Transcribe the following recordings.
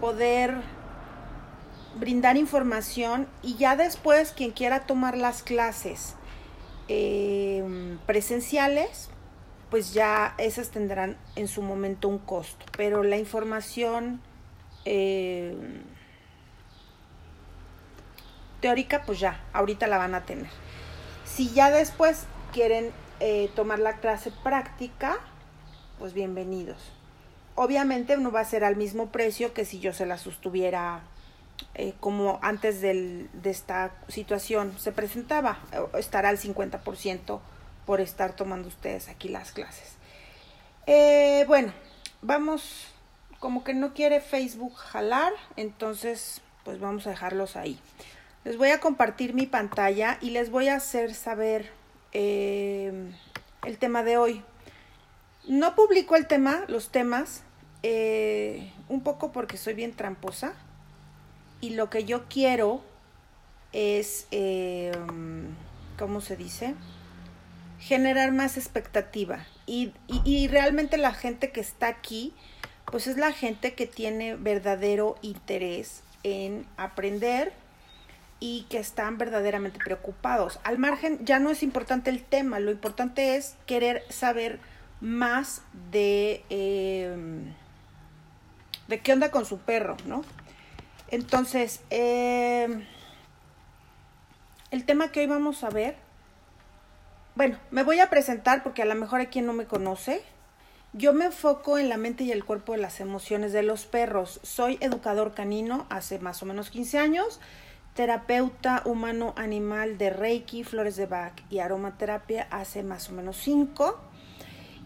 poder brindar información y ya después quien quiera tomar las clases eh, presenciales, pues ya esas tendrán en su momento un costo. Pero la información eh, teórica, pues ya, ahorita la van a tener. Si ya después quieren eh, tomar la clase práctica, pues bienvenidos. Obviamente no va a ser al mismo precio que si yo se la sostuviera eh, como antes de esta situación se presentaba, estará al 50% por estar tomando ustedes aquí las clases. Eh, bueno, vamos, como que no quiere Facebook jalar, entonces pues vamos a dejarlos ahí. Les voy a compartir mi pantalla y les voy a hacer saber eh, el tema de hoy. No publico el tema, los temas, un poco porque soy bien tramposa y lo que yo quiero es, eh, ¿cómo se dice? Generar más expectativa. Y, y, realmente la gente que está aquí, pues es la gente que tiene verdadero interés en aprender y que están verdaderamente preocupados. Al margen, ya no es importante el tema, lo importante es querer saber más de, eh, de qué onda con su perro, ¿no? Entonces, eh, el tema que hoy vamos a ver, bueno, me voy a presentar porque a lo mejor hay quien no me conoce. Yo me enfoco en la mente y el cuerpo de las emociones de los perros. Soy educador canino hace más o menos 15 años, terapeuta humano animal de Reiki, flores de Bach y aromaterapia hace más o menos 5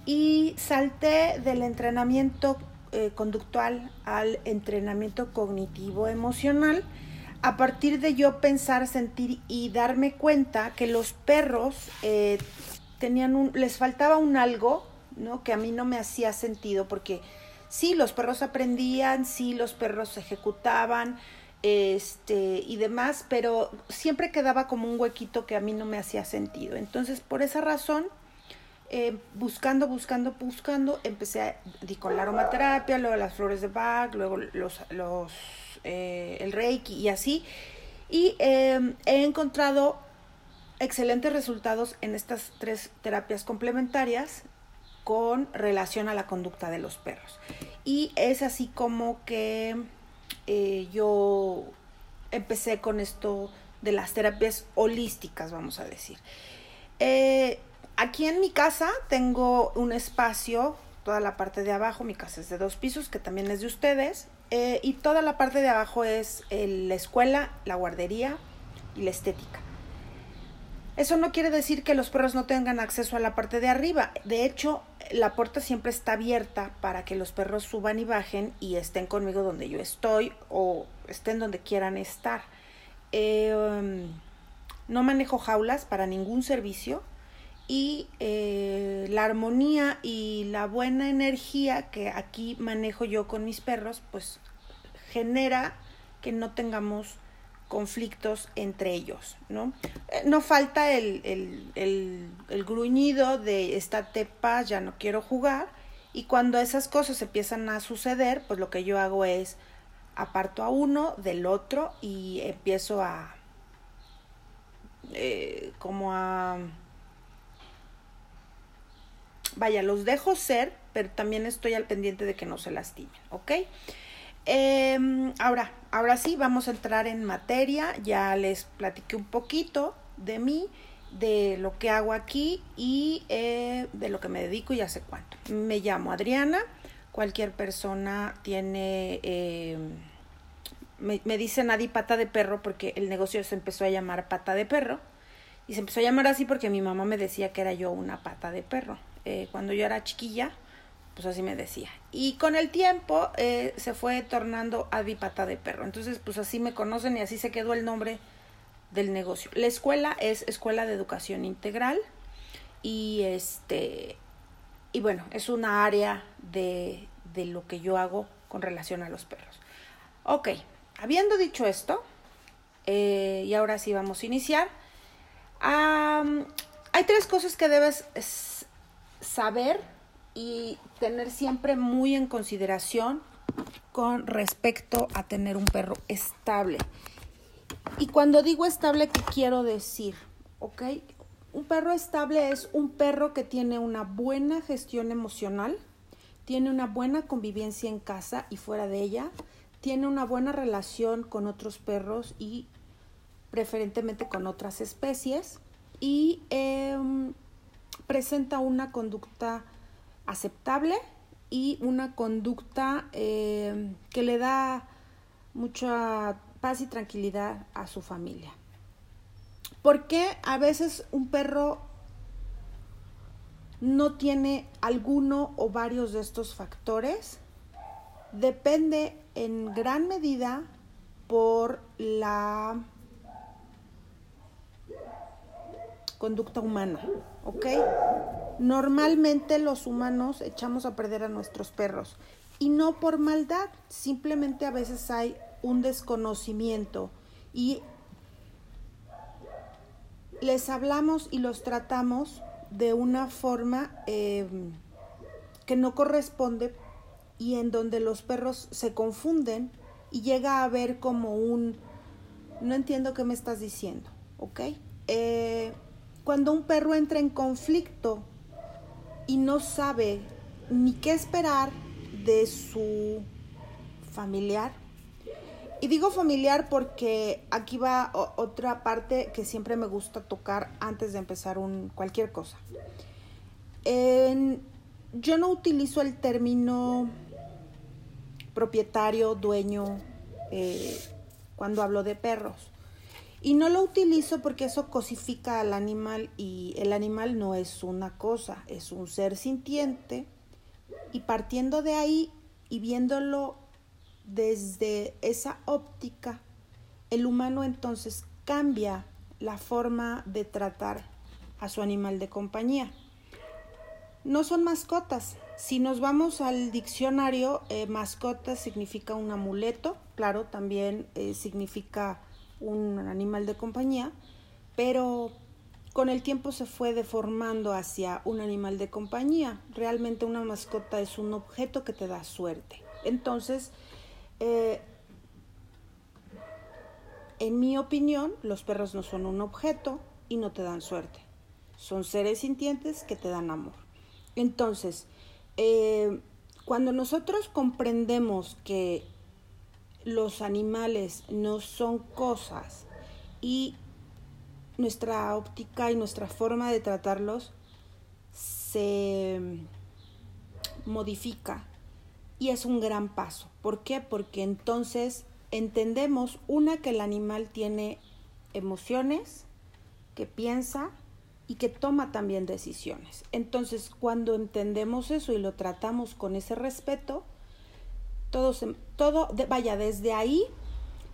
y salté del entrenamiento eh, conductual al entrenamiento cognitivo emocional a partir de yo pensar, sentir y darme cuenta que los perros eh, tenían un, les faltaba un algo, ¿no? Que a mí no me hacía sentido porque sí, los perros aprendían, sí, los perros ejecutaban, este y demás, pero siempre quedaba como un huequito que a mí no me hacía sentido. Entonces, por esa razón, eh, buscando, buscando, buscando, empecé a, di con la aromaterapia, luego las flores de Bach, luego los, los eh, el Reiki y así. Y em, he encontrado excelentes resultados en estas tres terapias complementarias con relación a la conducta de los perros. Y es así como que eh, yo empecé con esto de las terapias holísticas, vamos a decir. Aquí en mi casa tengo un espacio, toda la parte de abajo, mi casa es de dos pisos, que también es de ustedes, eh, y toda la parte de abajo es la escuela, la guardería y la estética. Eso no quiere decir que los perros no tengan acceso a la parte de arriba. De hecho, la puerta siempre está abierta para que los perros suban y bajen y estén conmigo donde yo estoy o estén donde quieran estar. Eh, um, no manejo jaulas para ningún servicio y eh, la armonía y la buena energía que aquí manejo yo con mis perros, pues genera que no tengamos conflictos entre ellos, ¿no? Eh, no falta el, el, el, gruñido de estate paz, ya no quiero jugar, y cuando esas cosas empiezan a suceder, pues lo que yo hago es aparto a uno del otro y empiezo a eh, como a vaya, los dejo ser, pero también estoy al pendiente de que no se lastimen, ¿ok? Em, ahora, ahora sí, vamos a entrar en materia. Ya les platiqué un poquito de mí, de lo que hago aquí y eh, de lo que me dedico y hace cuánto. Me llamo Adriana. Cualquier persona tiene... Em, me, me dice nadie pata de perro porque el negocio se empezó a llamar pata de perro. Y se empezó a llamar así porque mi mamá me decía que era yo una pata de perro. Eh, cuando yo era chiquilla, pues así me decía. Y con el tiempo eh, se fue tornando Adipata de Perro. Entonces, pues así me conocen y así se quedó el nombre del negocio. La escuela es Escuela de Educación Integral y este y bueno, es una área de, de lo que yo hago con relación a los perros. Ok, habiendo dicho esto, eh, y ahora sí vamos a iniciar. hay tres cosas que debes saber y tener siempre muy en consideración con respecto a tener un perro estable. Y cuando digo estable, ¿qué quiero decir? ¿Ok? Un perro estable es un perro que tiene una buena gestión emocional, tiene una buena convivencia en casa y fuera de ella, tiene una buena relación con otros perros y preferentemente con otras especies y em, presenta una conducta aceptable y una conducta em, que le da mucha paz y tranquilidad a su familia. ¿Por qué a veces un perro no tiene alguno o varios de estos factores? Depende en gran medida por la conducta humana, ¿ok? Normalmente los humanos echamos a perder a nuestros perros y no por maldad, simplemente a veces hay un desconocimiento y les hablamos y los tratamos de una forma eh, que no corresponde y en donde los perros se confunden y llega a ver como un no entiendo qué me estás diciendo, ¿ok? Eh, cuando un perro entra en conflicto y no sabe ni qué esperar de su familiar, y digo familiar porque aquí va otra parte que siempre me gusta tocar antes de empezar un, cualquier cosa. yo no utilizo el término propietario, dueño, eh, cuando hablo de perros. Y no lo utilizo porque eso cosifica al animal y el animal no es una cosa, es un ser sintiente. Y partiendo de ahí y viéndolo desde esa óptica, el humano entonces cambia la forma de tratar a su animal de compañía. No son mascotas. Si nos vamos al diccionario, eh, mascota significa un amuleto, claro, también eh, significa un animal de compañía, pero con el tiempo se fue deformando hacia un animal de compañía. Realmente una mascota es un objeto que te da suerte. Entonces, eh, en mi opinión, los perros no son un objeto y no te dan suerte. Son seres sintientes que te dan amor. Entonces, eh, cuando nosotros comprendemos que los animales no son cosas y nuestra óptica y nuestra forma de tratarlos se modifica y es un gran paso. ¿Por qué? Porque entonces entendemos, una, que el animal tiene emociones, que piensa y que toma también decisiones. Entonces, cuando entendemos eso y lo tratamos con ese respeto, todo, todo vaya, desde ahí,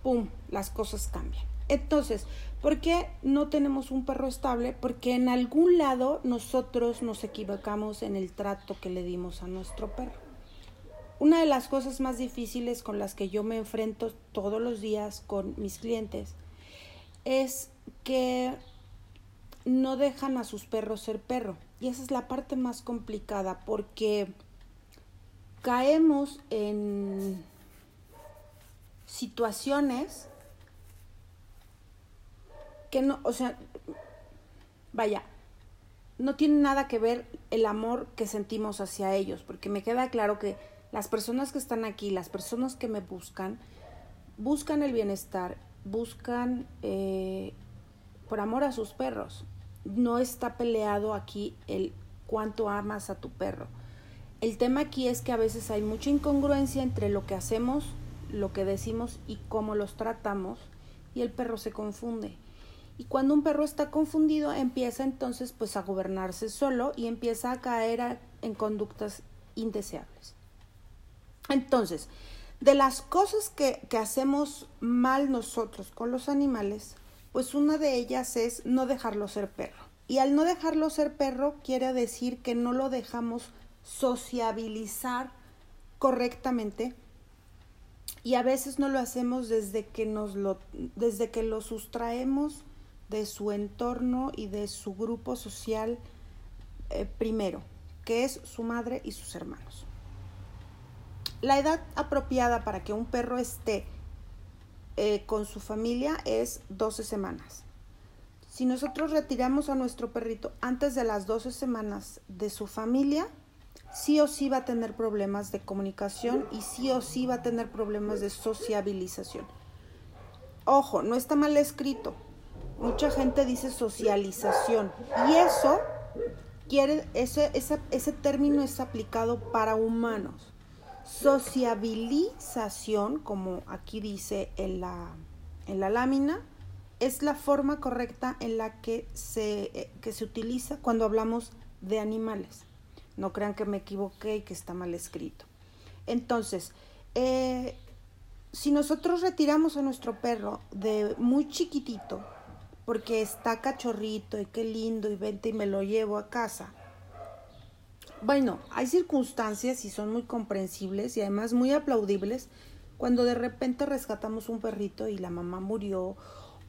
¡pum!, las cosas cambian. Entonces, ¿por qué no tenemos un perro estable? Porque en algún lado nosotros nos equivocamos en el trato que le dimos a nuestro perro. Una de las cosas más difíciles con las que yo me enfrento todos los días con mis clientes es que no dejan a sus perros ser perro. Y esa es la parte más complicada porque caemos en situaciones que no, o sea, vaya, no tiene nada que ver el amor que sentimos hacia ellos, porque me queda claro que las personas que están aquí, las personas que me buscan, buscan el bienestar, buscan eh, por amor a sus perros. No está peleado aquí el cuánto amas a tu perro. El tema aquí es que a veces hay mucha incongruencia entre lo que hacemos, lo que decimos y cómo los tratamos y el perro se confunde. Y cuando un perro está confundido empieza entonces pues a gobernarse solo y empieza a caer en conductas indeseables. Entonces, de las cosas que, que, hacemos mal nosotros con los animales, pues una de ellas es no dejarlo ser perro. Y al no dejarlo ser perro quiere decir que no lo dejamos sociabilizar correctamente y a veces no lo hacemos desde que nos lo desde que lo sustraemos de su entorno y de su grupo social eh, primero, que es su madre y sus hermanos La edad apropiada para que un perro esté eh, con su familia es 12 semanas. Si nosotros retiramos a nuestro perrito antes de las 12 semanas de su familia, sí o sí va a tener problemas de comunicación y sí o sí va a tener problemas de sociabilización. Ojo, no está mal escrito. Mucha gente dice socialización y eso quiere, ese, ese término es aplicado para humanos. Sociabilización, como aquí dice en la, en la lámina, es la forma correcta en la que se, eh, que se utiliza cuando hablamos de animales. No crean que me equivoqué y que está mal escrito. Entonces, eh, si nosotros retiramos a nuestro perro de muy chiquitito, porque está cachorrito y qué lindo y vente y me lo llevo a casa. Bueno, hay circunstancias y son muy comprensibles y además muy aplaudibles cuando de repente rescatamos un perrito y la mamá murió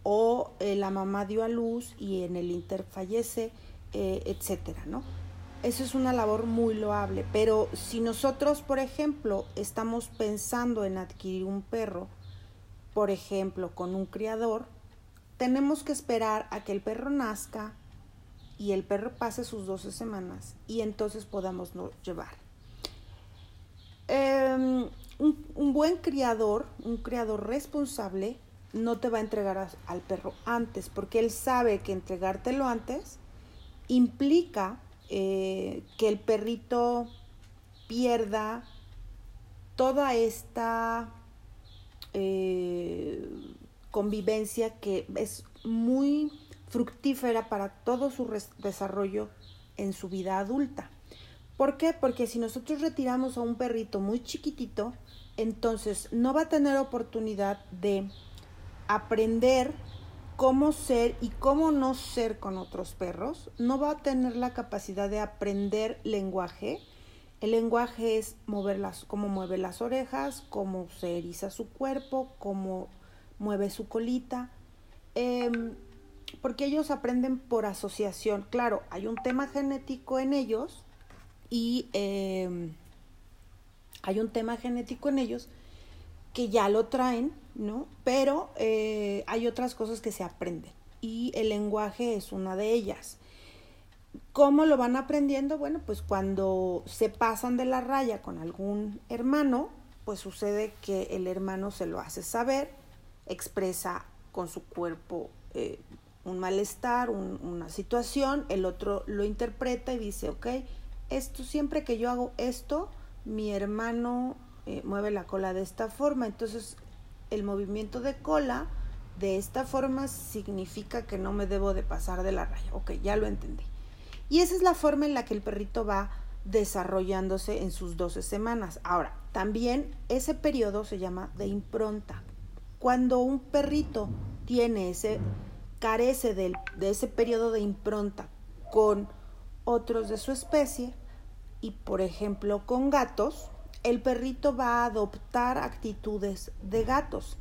o eh, la mamá dio a luz y en el inter fallece, eh, etcétera, ¿no? Eso es una labor muy loable, pero si nosotros, por ejemplo, estamos pensando en adquirir un perro, por ejemplo, con un criador, tenemos que esperar a que el perro nazca y el perro pase sus 12 semanas y entonces podamos llevar. Em, un, buen criador, un criador responsable, no te va a entregar al perro antes, porque él sabe que entregártelo antes implica eh, que el perrito pierda toda esta eh, convivencia que es muy fructífera para todo su desarrollo en su vida adulta. ¿Por qué? Porque si nosotros retiramos a un perrito muy chiquitito, entonces no va a tener oportunidad de aprender cómo ser y cómo no ser con otros perros, no va a tener la capacidad de aprender lenguaje. El lenguaje es mover las, cómo mueve las orejas, cómo se eriza su cuerpo, cómo mueve su colita, em, porque ellos aprenden por asociación. Claro, hay un tema genético en ellos y em, hay un tema genético en ellos que ya lo traen, ¿no? Pero eh, hay otras cosas que se aprenden y el lenguaje es una de ellas. ¿Cómo lo van aprendiendo? Bueno, pues cuando se pasan de la raya con algún hermano, pues sucede que el hermano se lo hace saber, expresa con su cuerpo eh, un malestar, una situación, el otro lo interpreta y dice, ok, esto siempre que yo hago esto, mi hermano eh, mueve la cola de esta forma. Entonces, el movimiento de cola de esta forma significa que no me debo de pasar de la raya. Ok, ya lo entendí. Y esa es la forma en la que el perrito va desarrollándose en sus 12 semanas. Ahora, también ese periodo se llama de impronta. Cuando un perrito tiene ese, carece de ese periodo de impronta con otros de su especie, y por ejemplo con gatos, el perrito va a adoptar actitudes de gatos.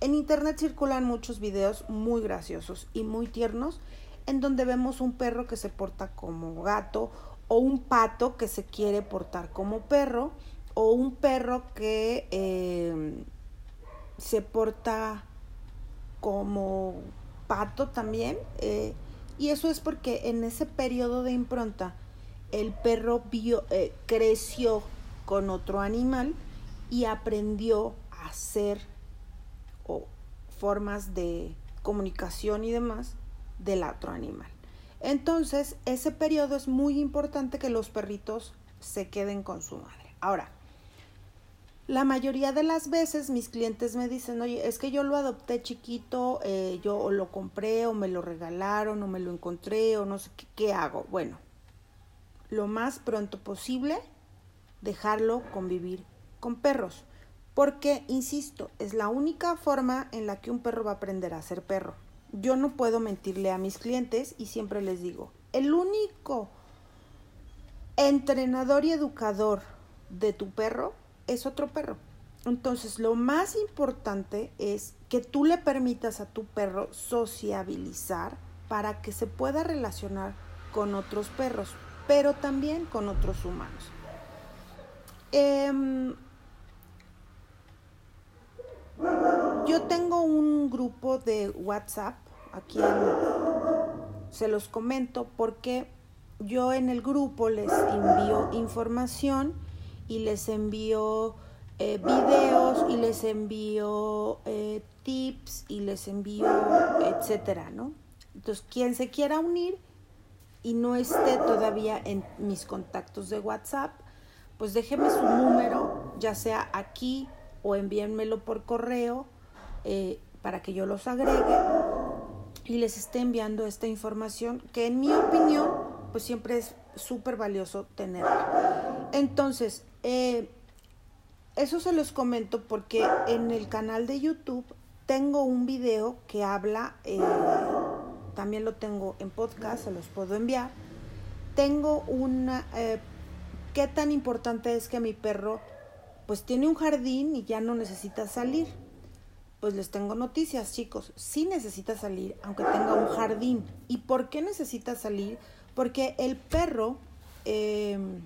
En internet circulan muchos videos muy graciosos y muy tiernos en donde vemos un perro que se porta como gato o un pato que se quiere portar como perro o un perro que eh, se porta como pato también. Eh, y eso es porque en ese periodo de impronta el perro eh, creció con otro animal y aprendió a hacer formas de comunicación y demás del otro animal. Entonces, ese periodo es muy importante que los perritos se queden con su madre. Ahora, la mayoría de las veces mis clientes me dicen, oye, es que yo lo adopté chiquito, eh, yo lo compré o me lo regalaron o me lo encontré o no sé qué hago. Bueno, lo más pronto posible dejarlo convivir con perros. Porque, insisto, es la única forma en la que un perro va a aprender a ser perro. Yo no puedo mentirle a mis clientes y siempre les digo, el único entrenador y educador de tu perro es otro perro. Entonces, lo más importante es que tú le permitas a tu perro sociabilizar para que se pueda relacionar con otros perros, pero también con otros humanos. Em, yo tengo un grupo de WhatsApp aquí. se los comento porque yo en el grupo les envío información y les envío eh, videos y les envío eh, tips y les envío etcétera, ¿no? Entonces, quien se quiera unir y no esté todavía en mis contactos de WhatsApp, pues déjeme su número, ya sea aquí o envíenmelo por correo eh, para que yo los agregue y les esté enviando esta información que en mi opinión pues siempre es súper valioso tenerla. Entonces, eh, eso se los comento porque en el canal de YouTube tengo un video que habla, eh, también lo tengo en podcast, se los puedo enviar. Tengo una, qué tan importante es que mi perro pues tiene un jardín y ya no necesita salir. Pues les tengo noticias, chicos. Sí necesita salir, aunque tenga un jardín. ¿Y por qué necesita salir? Porque el perro, em,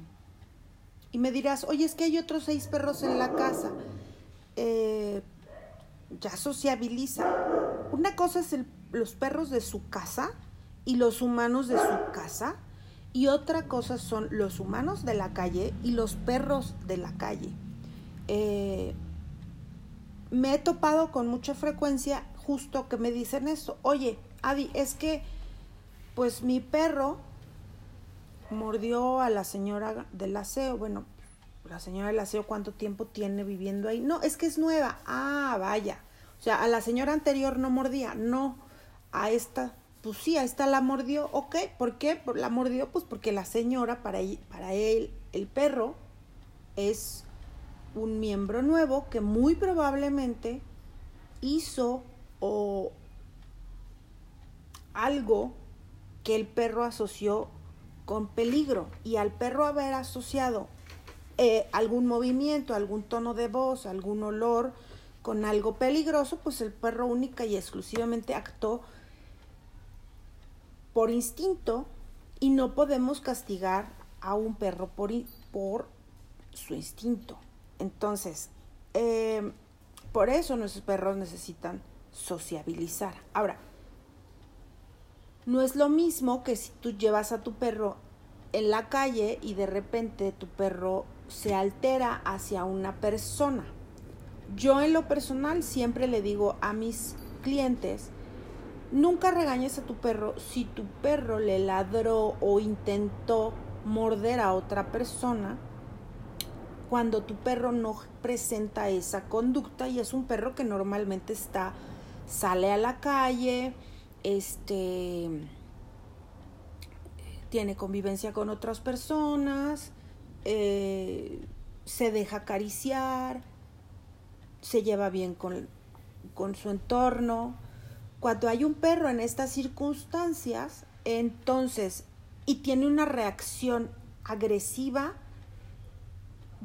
y me dirás, oye, es que hay otros seis perros en la casa. Eh, ya sociabiliza. Una cosa es los perros de su casa y los humanos de su casa. Y otra cosa son los humanos de la calle y los perros de la calle. Eh, me he topado con mucha frecuencia justo que me dicen esto. Oye, Adi, es que pues mi perro mordió a la señora del aseo. Bueno, la señora del aseo, ¿cuánto tiempo tiene viviendo ahí? No, es que es nueva. Ah, vaya. O sea, a la señora anterior no mordía. No, a esta, pues sí, a esta la mordió. Ok, ¿por qué? La mordió, pues porque la señora, para, para él, el perro, es un miembro nuevo que muy probablemente hizo o algo que el perro asoció con peligro y al perro haber asociado eh, algún movimiento, algún tono de voz, algún olor con algo peligroso, pues el perro única y exclusivamente actuó por instinto y no podemos castigar a un perro por, por su instinto. Entonces, eh, por eso nuestros perros necesitan sociabilizar. Ahora, no es lo mismo que si tú llevas a tu perro en la calle y de repente tu perro se altera hacia una persona. Yo en lo personal siempre le digo a mis clientes, nunca regañes a tu perro si tu perro le ladró o intentó morder a otra persona cuando tu perro no presenta esa conducta y es un perro que normalmente está sale a la calle, este, tiene convivencia con otras personas, eh, se deja acariciar, se lleva bien con, con su entorno. Cuando hay un perro en estas circunstancias, entonces, y tiene una reacción agresiva,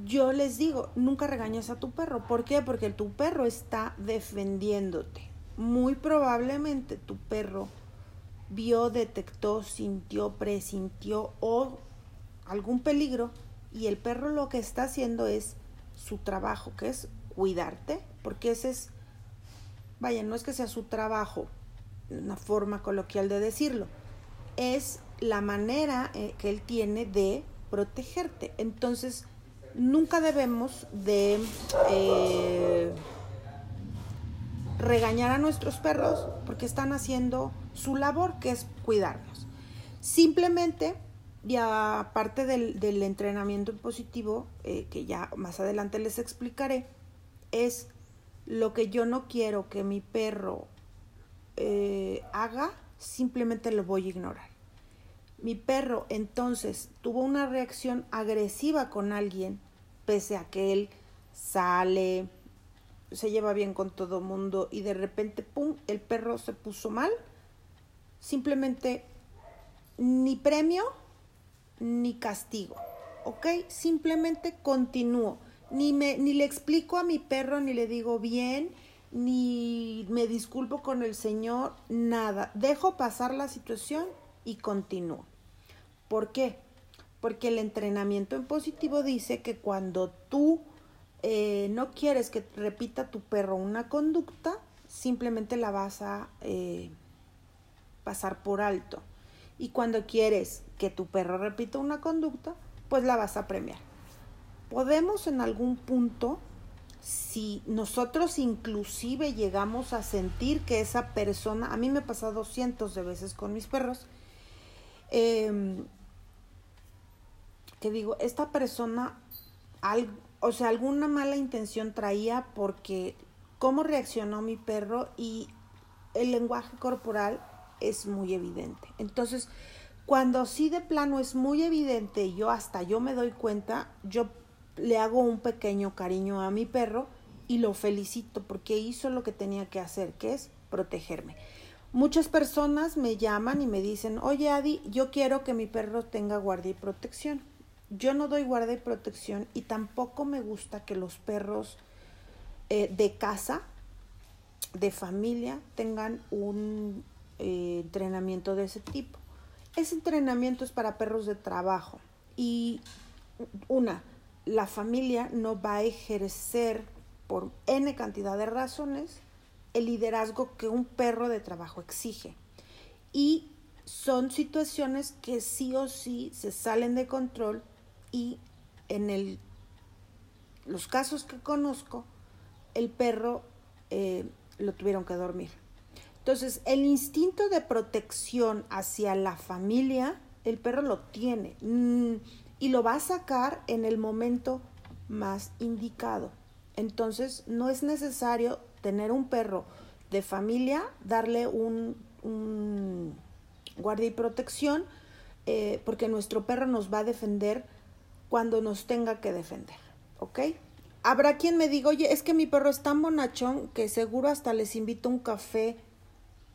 yo les digo, nunca regañes a tu perro. ¿Por qué? Porque tu perro está defendiéndote muy probablemente tu perro vio, detectó, sintió, presintió o algún peligro y el perro lo que está haciendo es su trabajo, que es cuidarte, porque ese es, vaya, no es que sea su trabajo, una forma coloquial de decirlo, es la manera eh, que él tiene de protegerte. Entonces, nunca debemos de... Eh, regañar a nuestros perros porque están haciendo su labor, que es cuidarnos. Simplemente, y aparte del, entrenamiento positivo, eh, que ya más adelante les explicaré, es lo que yo no quiero que mi perro eh, haga, simplemente lo voy a ignorar. Mi perro entonces tuvo una reacción agresiva con alguien, pese a que él sale, se lleva bien con todo mundo y de repente, ¡pum!, el perro se puso mal, simplemente ni premio ni castigo, ¿ok? Simplemente continúo. Ni, me, ni le explico a mi perro, ni le digo bien, ni me disculpo con el Señor, nada. Dejo pasar la situación y continúo. ¿Por qué? Porque el entrenamiento en positivo dice que cuando tú eh, no quieres que repita tu perro una conducta, simplemente la vas a eh, pasar por alto. Y cuando quieres que tu perro repita una conducta, pues la vas a premiar. Podemos en algún punto, si nosotros inclusive llegamos a sentir que esa persona, a mí me ha pasado cientos de veces con mis perros, em, que digo, esta persona, o sea, alguna mala intención traía porque cómo reaccionó mi perro y el lenguaje corporal es muy evidente. Entonces, cuando sí de plano es muy evidente yo hasta yo me doy cuenta, yo le hago un pequeño cariño a mi perro y lo felicito porque hizo lo que tenía que hacer, que es protegerme. Muchas personas me llaman y me dicen, oye Adi, yo quiero que mi perro tenga guardia y protección. Yo no doy guardia y protección y tampoco me gusta que los perros eh, de casa, de familia, tengan un eh, entrenamiento de ese tipo. Ese entrenamiento es para perros de trabajo y una, la familia no va a ejercer por n cantidad de razones el liderazgo que un perro de trabajo exige. Y son situaciones que sí o sí se salen de control y en el, los casos que conozco, el perro eh, lo tuvieron que dormir. Entonces, el instinto de protección hacia la familia, el perro lo tiene mm, y lo va a sacar en el momento más indicado. Entonces, no es necesario tener un perro de familia, darle un, guardia y protección, eh, porque nuestro perro nos va a defender cuando nos tenga que defender. ¿Ok? Habrá quien me diga, oye, es que mi perro es tan bonachón que seguro hasta les invito un café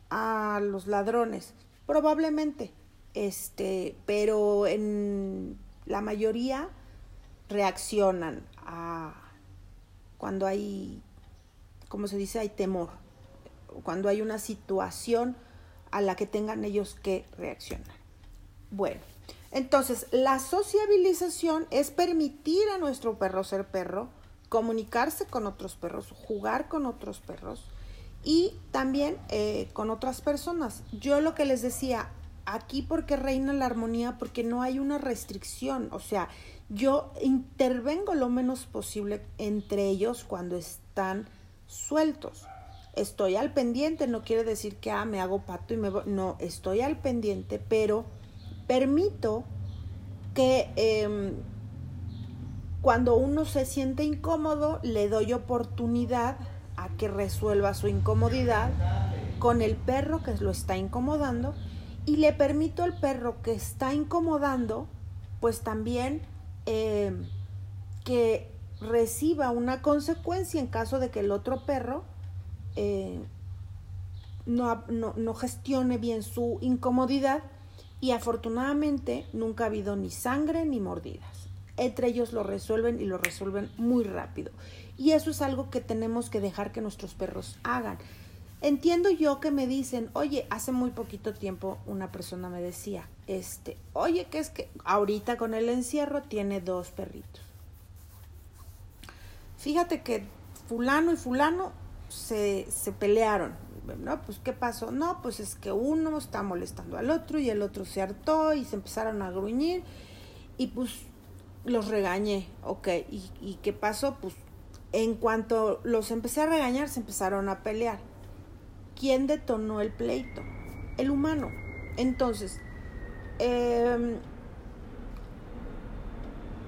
a los ladrones. Probablemente, este, pero en la mayoría reaccionan a cuando hay, como se dice, hay temor, cuando hay una situación a la que tengan ellos que reaccionar. Bueno, entonces la sociabilización es permitir a nuestro perro ser perro, comunicarse con otros perros, jugar con otros perros, y también eh, con otras personas. Yo lo que les decía, aquí porque reina la armonía, porque no hay una restricción, o sea, yo intervengo lo menos posible entre ellos cuando están sueltos. Estoy al pendiente, no quiere decir que ah, me hago pato y me voy. No, estoy al pendiente, pero permito que em, cuando uno se siente incómodo, le doy oportunidad a que resuelva su incomodidad con el perro que lo está incomodando y le permito al perro que está incomodando, pues también eh, que reciba una consecuencia en caso de que el otro perro eh, no, no gestione bien su incomodidad y afortunadamente nunca ha habido ni sangre ni mordidas. Entre ellos lo resuelven y lo resuelven muy rápido. Y eso es algo que tenemos que dejar que nuestros perros hagan. Entiendo yo que me dicen, oye, hace muy poquito tiempo una persona me decía, este, oye, que es que ahorita con el encierro tiene dos perritos. Fíjate que fulano y fulano se, se pelearon. ¿No? Pues, ¿qué pasó? No, pues es que uno está molestando al otro y el otro se hartó y se empezaron a gruñir y pues los regañé, ok. ¿Y, y qué pasó? Pues en cuanto los empecé a regañar, se empezaron a pelear. ¿Quién detonó el pleito? El humano. Entonces, em,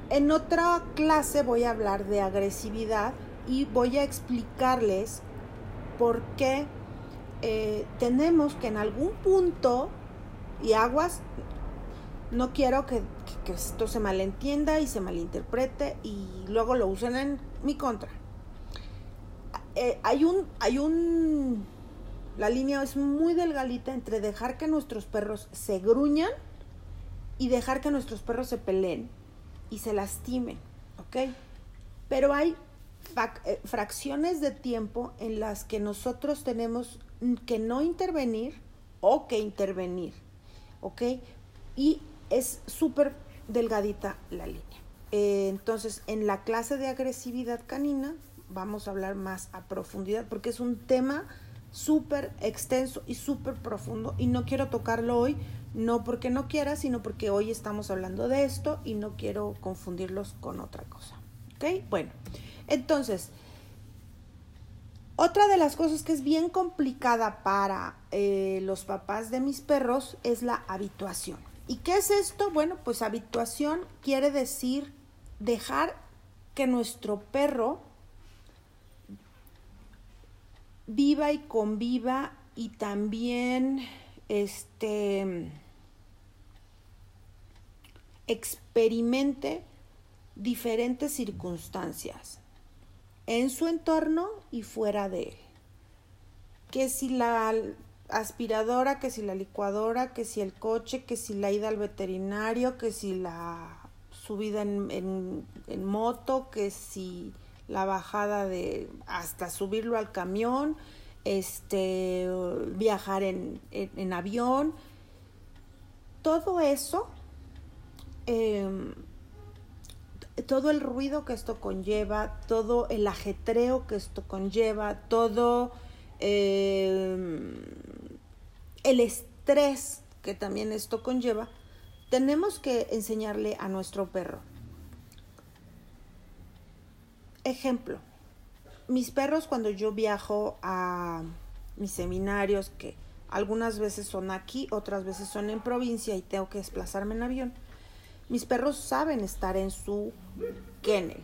en otra clase voy a hablar de agresividad y voy a explicarles por qué eh, tenemos que en algún punto, y aguas, no quiero que, esto se malentienda y se malinterprete y luego lo usen en mi contra. Eh, hay un, hay un, la línea es muy delgadita entre dejar que nuestros perros se gruñan y dejar que nuestros perros se peleen y se lastimen, ¿ok? Pero hay eh, fracciones de tiempo en las que nosotros tenemos que no intervenir o que intervenir, ¿ok? Y es súper delgadita la línea. Eh, entonces, en la clase de agresividad canina vamos a hablar más a profundidad porque es un tema súper extenso y súper profundo y no quiero tocarlo hoy, no porque no quiera, sino porque hoy estamos hablando de esto y no quiero confundirlos con otra cosa. ¿Ok? Bueno, entonces, otra de las cosas que es bien complicada para eh, los papás de mis perros es la habituación. ¿Y qué es esto? Bueno, pues habituación quiere decir dejar que nuestro perro viva y conviva y también este experimente diferentes circunstancias en su entorno y fuera de él. Que si la aspiradora, que si la licuadora, que si el coche, que si la ida al veterinario, que si la subida en, en moto, que si la bajada de hasta subirlo al camión, este, viajar en, avión, todo eso, em, todo el ruido que esto conlleva, todo el ajetreo que esto conlleva, todo em, el estrés que también esto conlleva, tenemos que enseñarle a nuestro perro Ejemplo, mis perros cuando yo viajo a mis seminarios, que algunas veces son aquí, otras veces son en provincia y tengo que desplazarme en avión, mis perros saben estar en su kennel.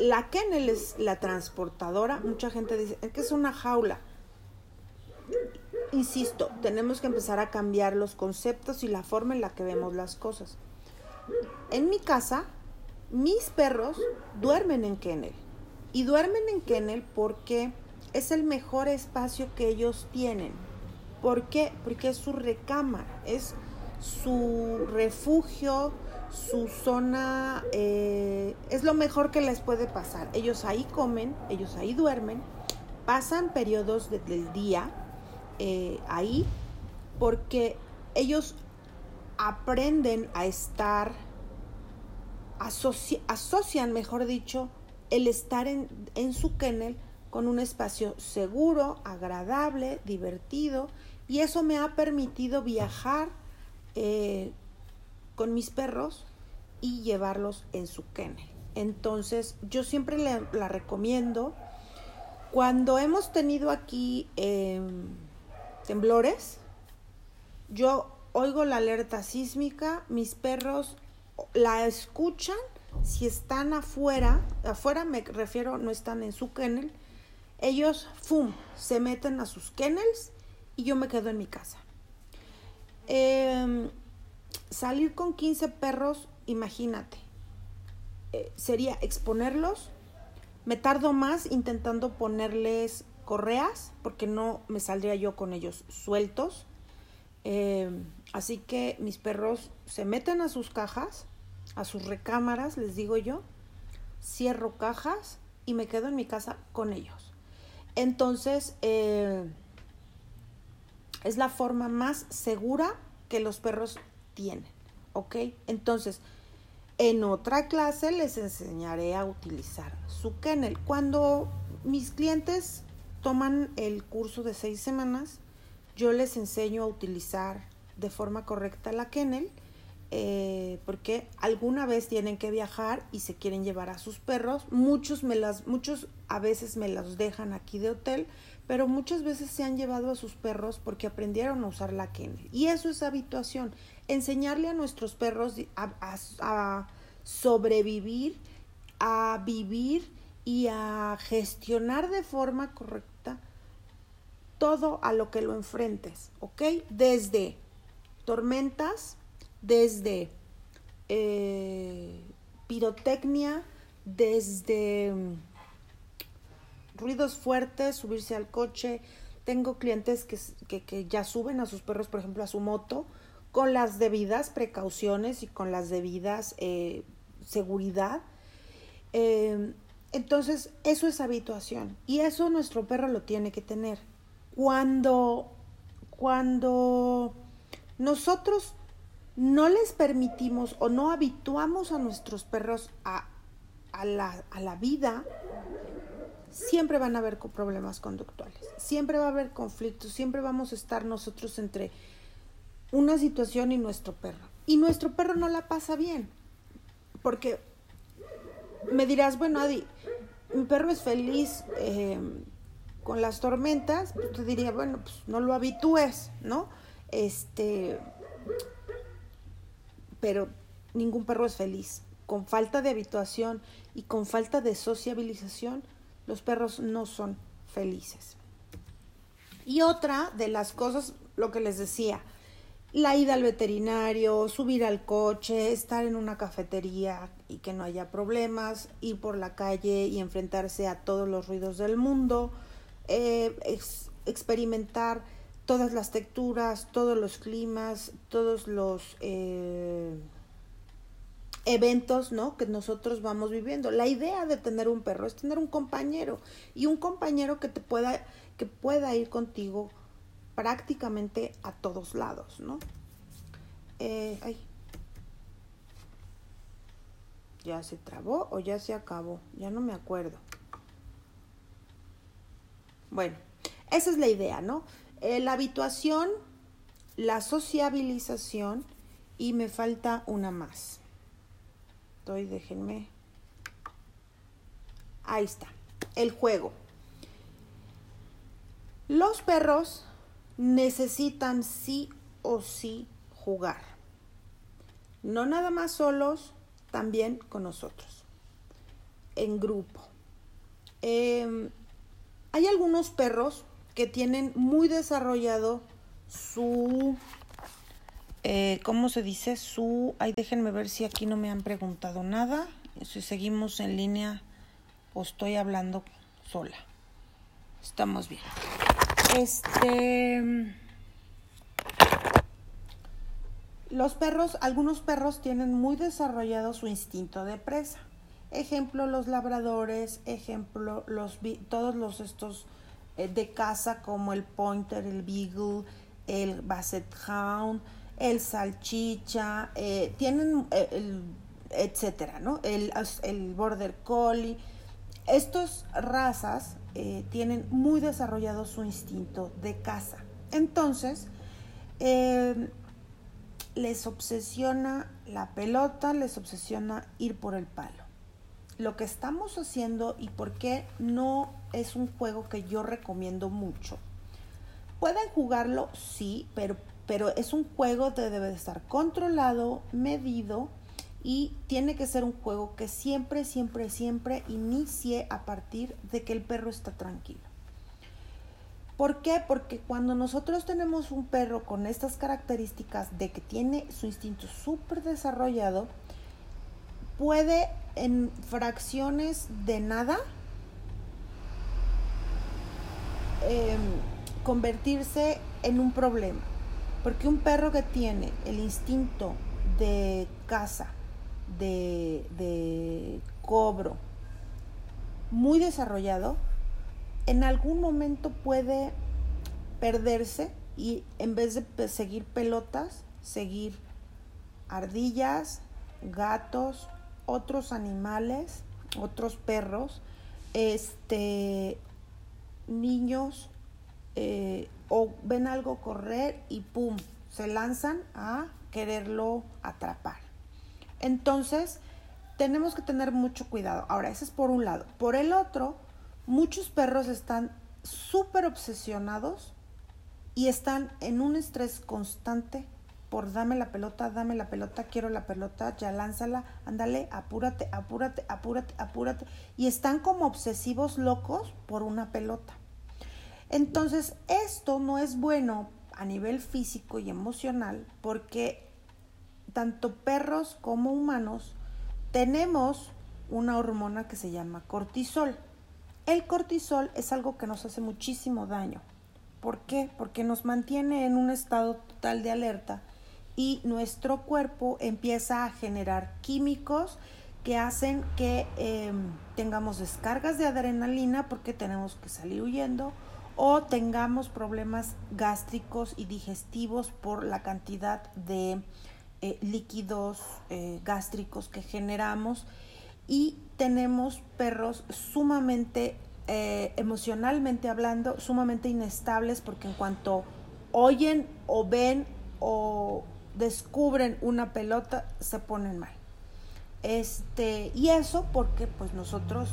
La kennel es la transportadora, mucha gente dice, es que es una jaula. Insisto, tenemos que empezar a cambiar los conceptos y la forma en la que vemos las cosas. En mi casa, mis perros duermen en kennel. Y duermen en kennel porque es el mejor espacio que ellos tienen. ¿Por qué? Porque es su recámara, es su refugio, su zona, eh, es lo mejor que les puede pasar. Ellos ahí comen, ellos ahí duermen, pasan periodos del día eh, ahí porque ellos aprenden a estar asocian, mejor dicho, el estar en, su kennel con un espacio seguro, agradable, divertido, y eso me ha permitido viajar eh, con mis perros y llevarlos en su kennel. Entonces, yo siempre la recomiendo. Cuando hemos tenido aquí em, temblores, yo oigo la alerta sísmica, mis perros la escuchan si están afuera, afuera me refiero, no están en su kennel, ellos, ¡fum!, se meten a sus kennels y yo me quedo en mi casa. Em, salir con 15 perros, imagínate, eh, sería exponerlos, me tardo más intentando ponerles correas, porque no me saldría yo con ellos sueltos. Em, así que mis perros se meten a sus cajas, a sus recámaras, les digo yo, cierro cajas y me quedo en mi casa con ellos. Entonces, eh, es la forma más segura que los perros tienen, ¿ok? Entonces, en otra clase les enseñaré a utilizar su kennel. Cuando mis clientes toman el curso de seis semanas, yo les enseño a utilizar de forma correcta la kennel eh, porque alguna vez tienen que viajar y se quieren llevar a sus perros. Muchos, me las, muchos a veces me los dejan aquí de hotel, pero muchas veces se han llevado a sus perros porque aprendieron a usar la kennel. Y eso es habituación, enseñarle a nuestros perros a sobrevivir, a vivir y a gestionar de forma correcta todo a lo que lo enfrentes, ¿ok? Desde tormentas, desde eh, pirotecnia, desde mm, ruidos fuertes, subirse al coche. Tengo clientes que, ya suben a sus perros, por ejemplo, a su moto, con las debidas precauciones y con las debidas eh, seguridad. Eh, entonces, eso es habituación y eso nuestro perro lo tiene que tener. Cuando, cuando nosotros no les permitimos o no habituamos a nuestros perros a, la, a la vida, siempre van a haber problemas conductuales, siempre va a haber conflictos, siempre vamos a estar nosotros entre una situación y nuestro perro. Y nuestro perro no la pasa bien, porque me dirás, bueno, Adi, mi perro es feliz eh, con las tormentas, pues te diría, bueno, pues no lo habitúes, ¿no? Este, pero ningún perro es feliz. Con falta de habituación y con falta de sociabilización, los perros no son felices. Y otra de las cosas, lo que les decía, la ida al veterinario, subir al coche, estar en una cafetería y que no haya problemas, ir por la calle y enfrentarse a todos los ruidos del mundo, eh, experimentar todas las texturas, todos los climas, todos los eh, eventos ¿no? que nosotros vamos viviendo. La idea de tener un perro es tener un compañero y un compañero que te pueda, que pueda ir contigo prácticamente a todos lados, ¿no? Eh, ay. ¿Ya se trabó o ya se acabó? Ya no me acuerdo. Bueno, esa es la idea, ¿no? Eh, la habituación, la sociabilización y me falta una más. Estoy, déjenme. Ahí está, el juego. Los perros necesitan sí o sí jugar. No nada más solos, también con nosotros, en grupo. Em, hay algunos perros que tienen muy desarrollado su, eh, ¿cómo se dice? Su, ay, déjenme ver si aquí no me han preguntado nada, si seguimos en línea o estoy hablando sola. Estamos bien. Este. Los perros, algunos perros tienen muy desarrollado su instinto de presa. Ejemplo, los labradores, ejemplo, los, todos los estos de casa como el pointer, el beagle, el basset hound, el salchicha, eh, tienen eh, el, etcétera, ¿no? El, el border collie. Estas razas eh, tienen muy desarrollado su instinto de caza. Entonces, eh, les obsesiona la pelota, les obsesiona ir por el palo. Lo que estamos haciendo y por qué no es un juego que yo recomiendo mucho. Pueden jugarlo, sí, pero, pero es un juego que debe de estar controlado, medido y tiene que ser un juego que siempre, siempre, siempre inicie a partir de que el perro está tranquilo. ¿Por qué? Porque cuando nosotros tenemos un perro con estas características de que tiene su instinto súper desarrollado, puede en fracciones de nada em, convertirse en un problema. Porque un perro que tiene el instinto de caza, de, cobro muy desarrollado, en algún momento puede perderse y en vez de seguir pelotas, seguir ardillas, gatos, otros animales, otros perros, este, niños, eh, o ven algo correr y pum, se lanzan a quererlo atrapar. Entonces, tenemos que tener mucho cuidado. Ahora, ese es por un lado. Por el otro, muchos perros están súper obsesionados y están en un estrés constante por dame la pelota, dame la pelota, quiero la pelota, ya lánzala, ándale, apúrate, apúrate, apúrate, apúrate. Y están como obsesivos locos por una pelota. Entonces, esto no es bueno a nivel físico y emocional porque tanto perros como humanos, tenemos una hormona que se llama cortisol. El cortisol es algo que nos hace muchísimo daño. ¿Por qué? Porque nos mantiene en un estado total de alerta y nuestro cuerpo empieza a generar químicos que hacen que em, tengamos descargas de adrenalina porque tenemos que salir huyendo o tengamos problemas gástricos y digestivos por la cantidad de eh, líquidos eh, gástricos que generamos. Y tenemos perros sumamente eh, emocionalmente hablando sumamente inestables porque en cuanto oyen o ven o descubren una pelota se ponen mal. Este, y eso porque pues nosotros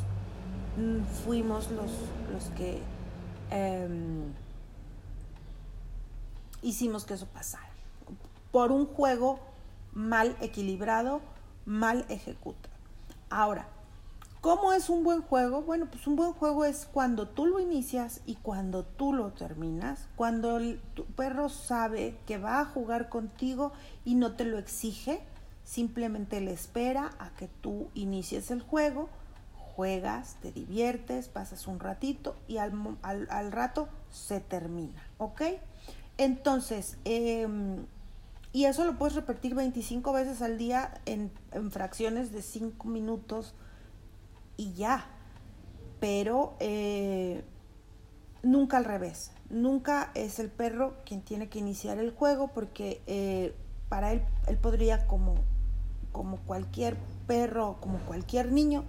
mm, fuimos los, los que em, hicimos que eso pasara. Por un juego mal equilibrado, mal ejecutado. Ahora, ¿cómo es un buen juego? Bueno, pues un buen juego es cuando tú lo inicias y cuando tú lo terminas, cuando el, tu perro sabe que va a jugar contigo y no te lo exige, simplemente le espera a que tú inicies el juego, juegas, te diviertes, pasas un ratito y al, al, al rato se termina, ¿ok? Entonces, eh, y eso lo puedes repetir 25 veces al día en, en fracciones de 5 minutos y ya. Pero eh, nunca al revés. Nunca es el perro quien tiene que iniciar el juego porque eh, para él, él podría como, como cualquier perro, como cualquier niño,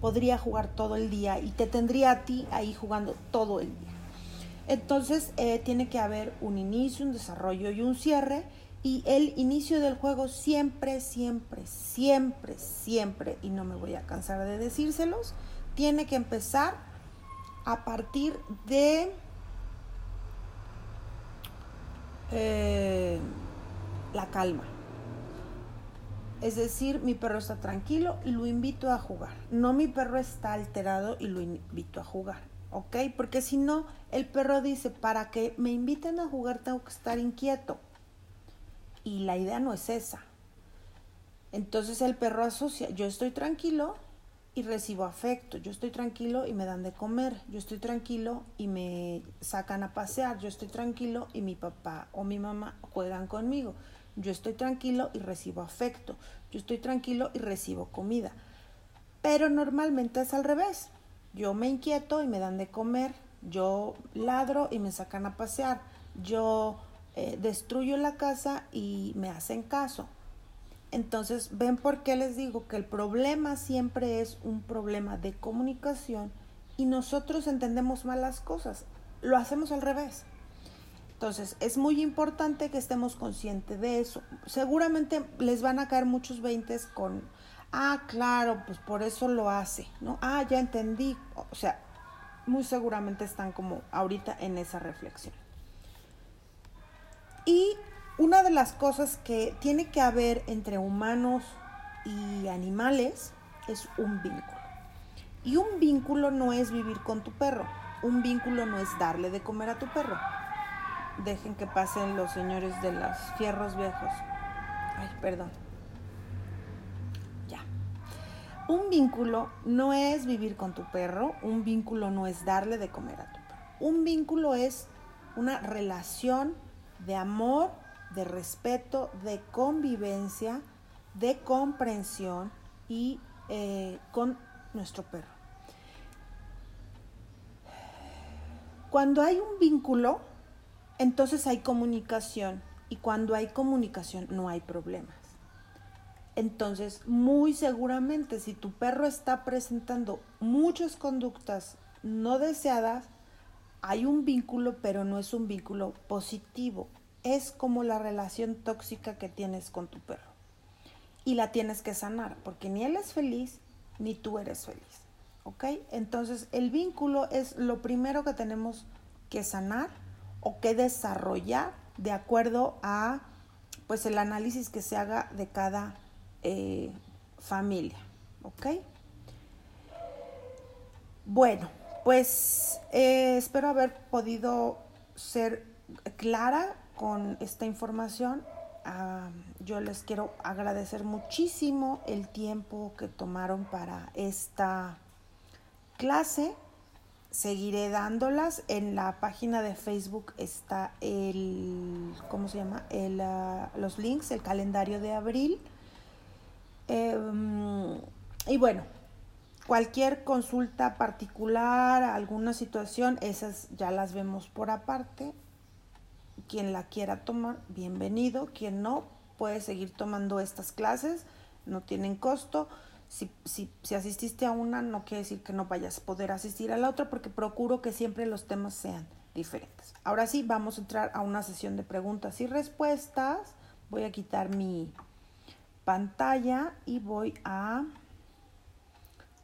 podría jugar todo el día y te tendría a ti ahí jugando todo el día. Entonces eh, tiene que haber un inicio, un desarrollo y un cierre y el inicio del juego siempre, siempre, siempre, siempre, y no me voy a cansar de decírselos, tiene que empezar a partir de eh, la calma. Es decir, mi perro está tranquilo y lo invito a jugar. No mi perro está alterado y lo invito a jugar. ¿Ok? Porque si no, el perro dice, para que me inviten a jugar tengo que estar inquieto y la idea no es esa. Entonces el perro asocia, yo estoy tranquilo y recibo afecto, yo estoy tranquilo y me dan de comer, yo estoy tranquilo y me sacan a pasear, yo estoy tranquilo y mi papá o mi mamá juegan conmigo, yo estoy tranquilo y recibo afecto, yo estoy tranquilo y recibo comida. Pero normalmente es al revés, yo me inquieto y me dan de comer, yo ladro y me sacan a pasear, yo eh, destruyo la casa y me hacen caso. Entonces, ven por qué les digo que el problema siempre es un problema de comunicación y nosotros entendemos mal las cosas. Lo hacemos al revés. Entonces, es muy importante que estemos conscientes de eso. Seguramente les van a caer muchos veintes con, ah, claro, pues por eso lo hace, ¿no? Ah, ya entendí. O sea, muy seguramente están como ahorita en esa reflexión. Y una de las cosas que tiene que haber entre humanos y animales es un vínculo. Y un vínculo no es vivir con tu perro. Un vínculo no es darle de comer a tu perro. Dejen que pasen los señores de los fierros viejos. Ay, perdón. Ya. Un vínculo no es vivir con tu perro. Un vínculo no es darle de comer a tu perro. Un vínculo es una relación de amor, de respeto, de convivencia, de comprensión y eh, con nuestro perro. Cuando hay un vínculo, entonces hay comunicación y cuando hay comunicación no hay problemas. Entonces, muy seguramente si tu perro está presentando muchas conductas no deseadas, hay un vínculo, pero no es un vínculo positivo. Es como la relación tóxica que tienes con tu perro. Y la tienes que sanar, porque ni él es feliz, ni tú eres feliz. ¿Ok? Entonces, el vínculo es lo primero que tenemos que sanar o que desarrollar de acuerdo a pues el análisis que se haga de cada eh, familia. ¿Ok? Bueno, pues eh, espero haber podido ser clara con esta información. Uh, yo les quiero agradecer muchísimo el tiempo que tomaron para esta clase. Seguiré dándolas. En la página de Facebook está el, ¿cómo se llama? El, uh, los links, el calendario de abril. Um, y bueno, Cualquier consulta particular, alguna situación, esas ya las vemos por aparte. Quien la quiera tomar, bienvenido. Quien no, puede seguir tomando estas clases, no tienen costo. Si, si, si, asististe a una, no quiere decir que no vayas a poder asistir a la otra, porque procuro que siempre los temas sean diferentes. Ahora sí, vamos a entrar a una sesión de preguntas y respuestas. Voy a quitar mi pantalla y voy a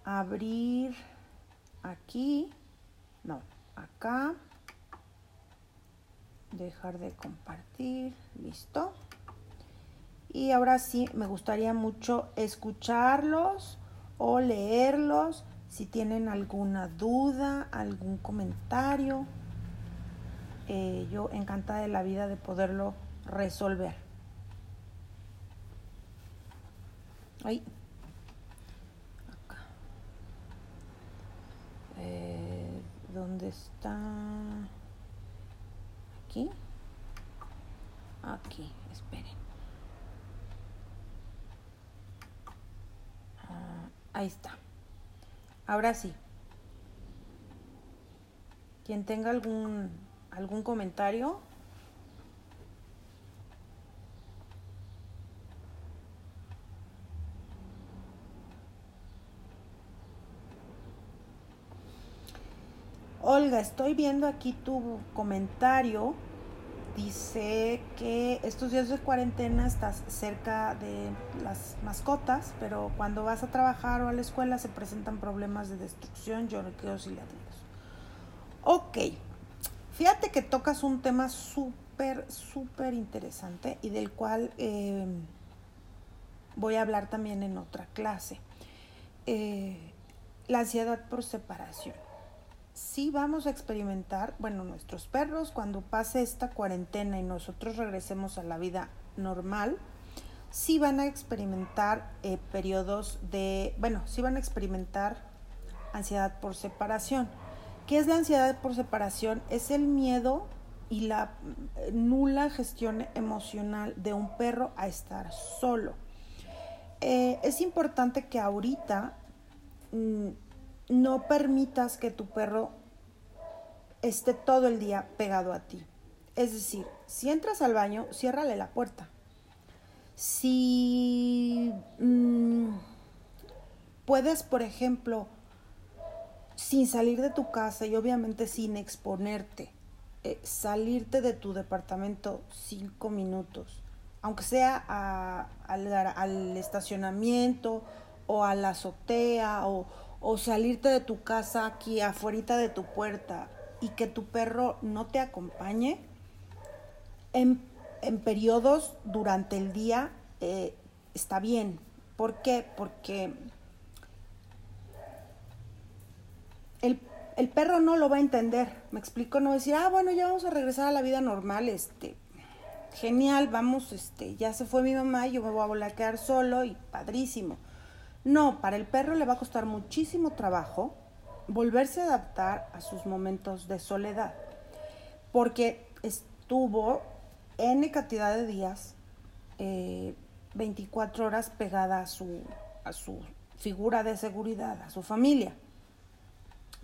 abrir aquí, no, acá, dejar de compartir, listo. Y ahora sí, me gustaría mucho escucharlos o leerlos. Si tienen alguna duda, algún comentario, eh, yo encantada de la vida de poderlo resolver. Ahí. Eh, ¿Dónde está? Aquí. Aquí, esperen. Ah, ahí está. Ahora sí. Quien tenga algún algún comentario. Olga, estoy viendo aquí tu comentario. Dice que estos días de cuarentena estás cerca de las mascotas, pero cuando vas a trabajar o a la escuela se presentan problemas de destrucción. Quiero si le Ok, fíjate que tocas un tema súper, súper interesante y del cual eh, voy a hablar también en otra clase. Eh, la ansiedad por separación sí vamos a experimentar, bueno, nuestros perros cuando pase esta cuarentena y nosotros regresemos a la vida normal, sí van a experimentar eh, periodos de, bueno, sí van a experimentar ansiedad por separación. ¿Qué es la ansiedad por separación? Es el miedo y la eh, nula gestión emocional de un perro a estar solo. Eh, es importante que ahorita mm, no permitas que tu perro esté todo el día pegado a ti. Es decir, si entras al baño, ciérrale la puerta. Si mm, puedes, por ejemplo, sin salir de tu casa y obviamente sin exponerte, eh, salirte de tu departamento cinco minutos, aunque sea al, estacionamiento o a la azotea o, o salirte de tu casa aquí afuera de tu puerta y que tu perro no te acompañe en, periodos durante el día eh, está bien. ¿Por qué? Porque el, el, perro no lo va a entender. Me explico, no decir, ah, bueno, ya vamos a regresar a la vida normal, este, genial, vamos, este, ya se fue mi mamá y yo me voy a volver a quedar solo y padrísimo. No, para el perro le va a costar muchísimo trabajo volverse a adaptar a sus momentos de soledad, porque estuvo N cantidad de días, 24 eh, horas pegada a su, a su figura de seguridad, a su familia.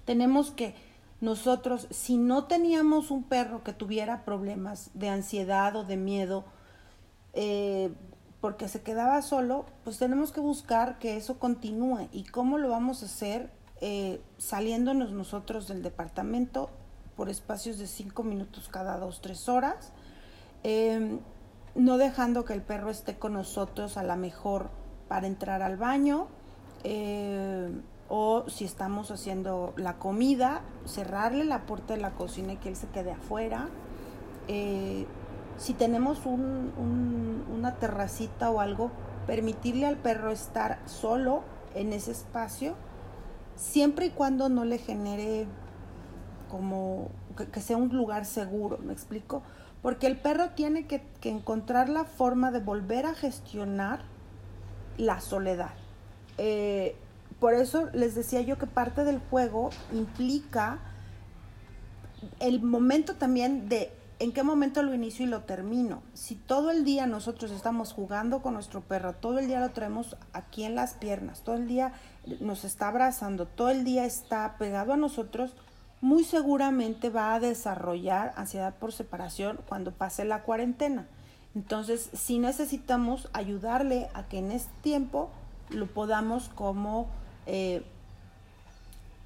Tenemos que nosotros, si no teníamos un perro que tuviera problemas de ansiedad o de miedo, eh, porque se quedaba solo, pues tenemos que buscar que eso continúe. ¿Y cómo lo vamos a hacer? Eh, saliéndonos nosotros del departamento por espacios de cinco minutos cada dos, tres horas, em, no dejando que el perro esté con nosotros a la mejor para entrar al baño, eh, o si estamos haciendo la comida, cerrarle la puerta de la cocina y que él se quede afuera. Eh, si tenemos una terracita o algo, permitirle al perro estar solo en ese espacio, siempre y cuando no le genere como que, sea un lugar seguro, ¿me explico? Porque el perro tiene que, encontrar la forma de volver a gestionar la soledad. Eh, por eso les decía yo que parte del juego implica el momento también de en qué momento lo inicio y lo termino. Si todo el día nosotros estamos jugando con nuestro perro, todo el día lo traemos aquí en las piernas, todo el día nos está abrazando, todo el día está pegado a nosotros, muy seguramente va a desarrollar ansiedad por separación cuando pase la cuarentena. Entonces, sí necesitamos ayudarle a que en este tiempo lo podamos como eh,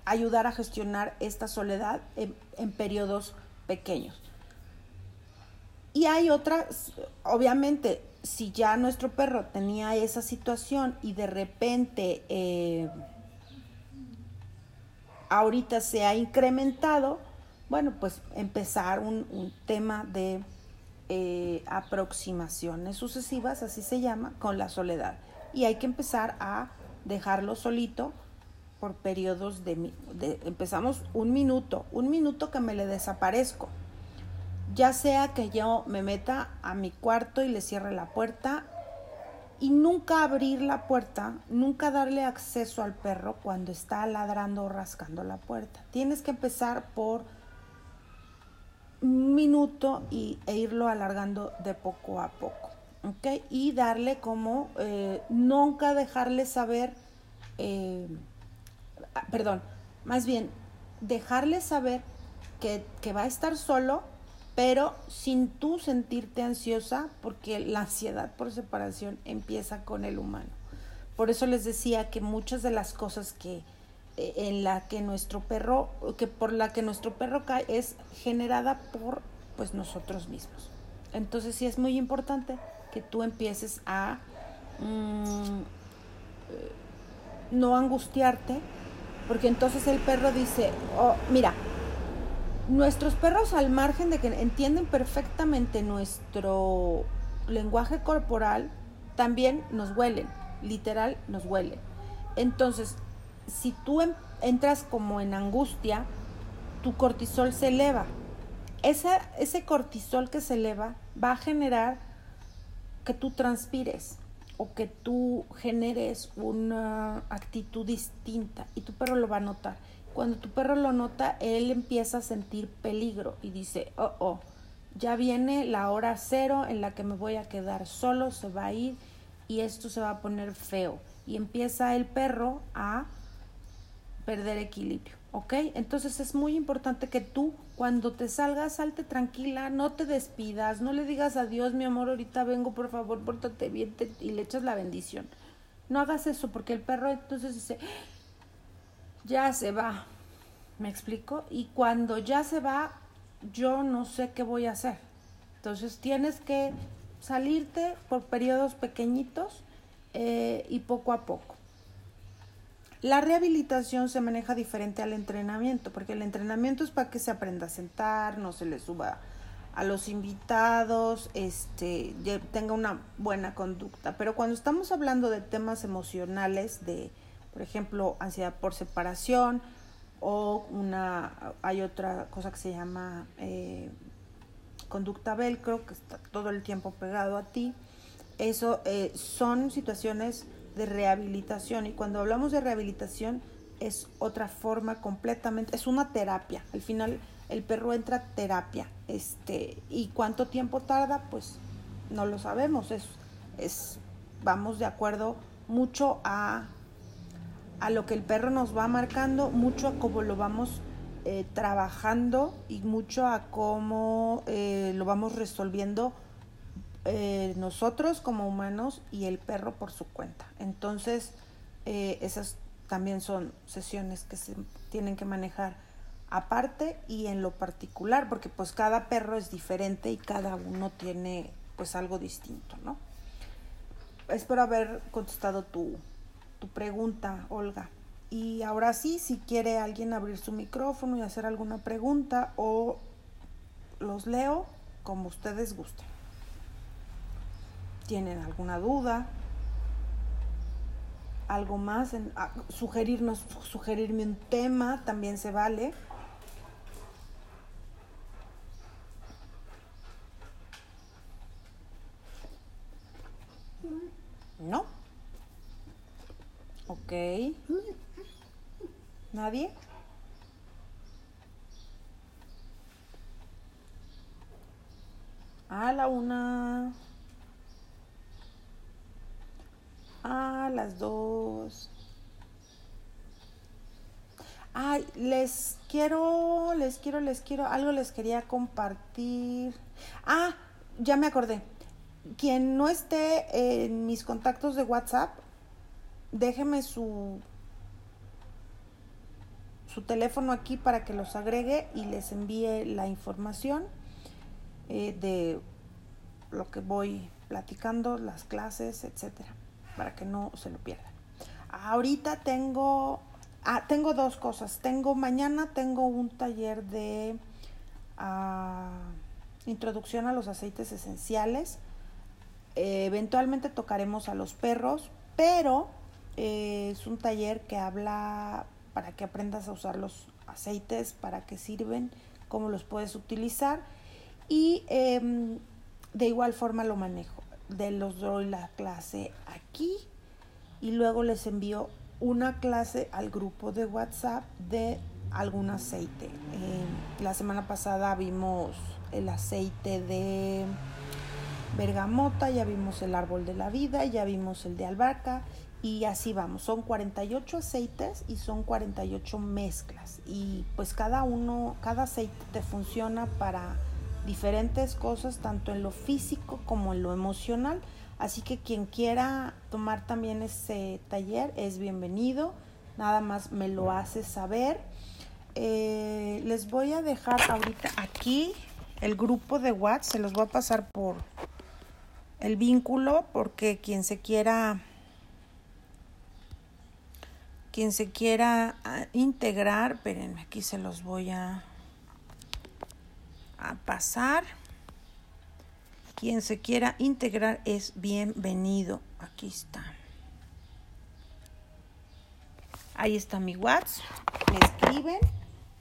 ayudar a gestionar esta soledad en, en periodos pequeños. Y hay otras, obviamente, si ya nuestro perro tenía esa situación y de repente eh, ahorita se ha incrementado, bueno, pues empezar un, tema de eh, aproximaciones sucesivas, así se llama, con la soledad. Y hay que empezar a dejarlo solito por periodos de, de empezamos un minuto, un minuto que me le desaparezco ya sea que yo me meta a mi cuarto y le cierre la puerta y nunca abrir la puerta, nunca darle acceso al perro cuando está ladrando o rascando la puerta. Tienes que empezar por un minuto y, e irlo alargando de poco a poco. ¿ok? Y darle como, eh, nunca dejarle saber, eh, perdón, más bien, dejarle saber que, que va a estar solo pero sin tú sentirte ansiosa, porque la ansiedad por separación empieza con el humano. Por eso les decía que muchas de las cosas que eh, en la que nuestro perro, que por la que nuestro perro cae es generada por pues nosotros mismos. Entonces sí es muy importante que tú empieces a mm, eh, no angustiarte, porque entonces el perro dice, oh, mira, Nuestros perros, al margen de que entienden perfectamente nuestro lenguaje corporal, también nos huelen, literal nos huelen. Entonces, si tú entras como en angustia, tu cortisol se eleva. Ese, ese cortisol que se eleva va a generar que tú transpires o que tú generes una actitud distinta y tu perro lo va a notar. Cuando tu perro lo nota, él empieza a sentir peligro y dice, oh, oh, ya viene la hora cero en la que me voy a quedar solo, se va a ir y esto se va a poner feo. Y empieza el perro a perder equilibrio, ¿ok? Entonces es muy importante que tú cuando te salgas, salte tranquila, no te despidas, no le digas adiós, mi amor, ahorita vengo, por favor, pórtate bien y le echas la bendición. No hagas eso porque el perro entonces dice, ya se va. ¿Me explico? Y cuando ya se va, yo no sé qué voy a hacer. Entonces tienes que salirte por periodos pequeñitos eh, y poco a poco. La rehabilitación se maneja diferente al entrenamiento, porque el entrenamiento es para que se aprenda a sentar, no se le suba a los invitados, este, tenga una buena conducta. Pero cuando estamos hablando de temas emocionales, de, por ejemplo, ansiedad por separación o una, hay otra cosa que se llama eh, conducta velcro, que está todo el tiempo pegado a ti. Eso eh, son situaciones de rehabilitación y cuando hablamos de rehabilitación es otra forma completamente, es una terapia. Al final el perro entra terapia. Este, y cuánto tiempo tarda, pues no lo sabemos. Es, es vamos de acuerdo mucho a a lo que el perro nos va marcando, mucho a cómo lo vamos eh, trabajando y mucho a cómo eh, lo vamos resolviendo eh, nosotros como humanos y el perro por su cuenta. Entonces, esas también son sesiones que se tienen que manejar aparte y en lo particular, porque pues cada perro es diferente y cada uno tiene pues algo distinto, ¿no? Espero haber contestado tu, pregunta, Olga. Y ahora sí, si quiere alguien abrir su micrófono y hacer alguna pregunta o los leo como ustedes gusten. ¿Tienen alguna duda? ¿Algo más? En, ah, sugerirnos, sugerirme un tema también se vale. ¿No? Ok. ¿Nadie? A la una. A las dos. Ay, les quiero, les quiero, les quiero, algo les quería compartir. Ah, ya me acordé. Quien no esté en mis contactos de WhatsApp, déjeme su su teléfono aquí para que los agregue y les envíe la información eh, de lo que voy platicando, las clases, etcétera, para que no se lo pierdan. Ahorita tengo, ah, tengo dos cosas. Tengo mañana tengo un taller de ah, introducción a los aceites esenciales. Eh, eventualmente tocaremos a los perros, pero eh, es un taller que habla para que aprendas a usar los aceites, para qué sirven, cómo los puedes utilizar y em, de igual forma lo manejo. De los doy la clase aquí y luego les envío una clase al grupo de WhatsApp de algún aceite. Em, la semana pasada vimos el aceite de bergamota, ya vimos el árbol de la vida, ya vimos el de albahaca y así vamos. Son 48 aceites y son 48 mezclas. Y pues cada uno, cada aceite te funciona para diferentes cosas, tanto en lo físico como en lo emocional. Así que quien quiera tomar también ese taller es bienvenido. Nada más me lo hace saber. Eh, les voy a dejar ahorita aquí el grupo de WhatsApp. Se los voy a pasar por el vínculo porque quien se quiera quien se quiera ah, integrar, espérenme, aquí se los voy a, a pasar. Quien se quiera integrar es bienvenido. Aquí está. Ahí está mi WhatsApp. Me escriben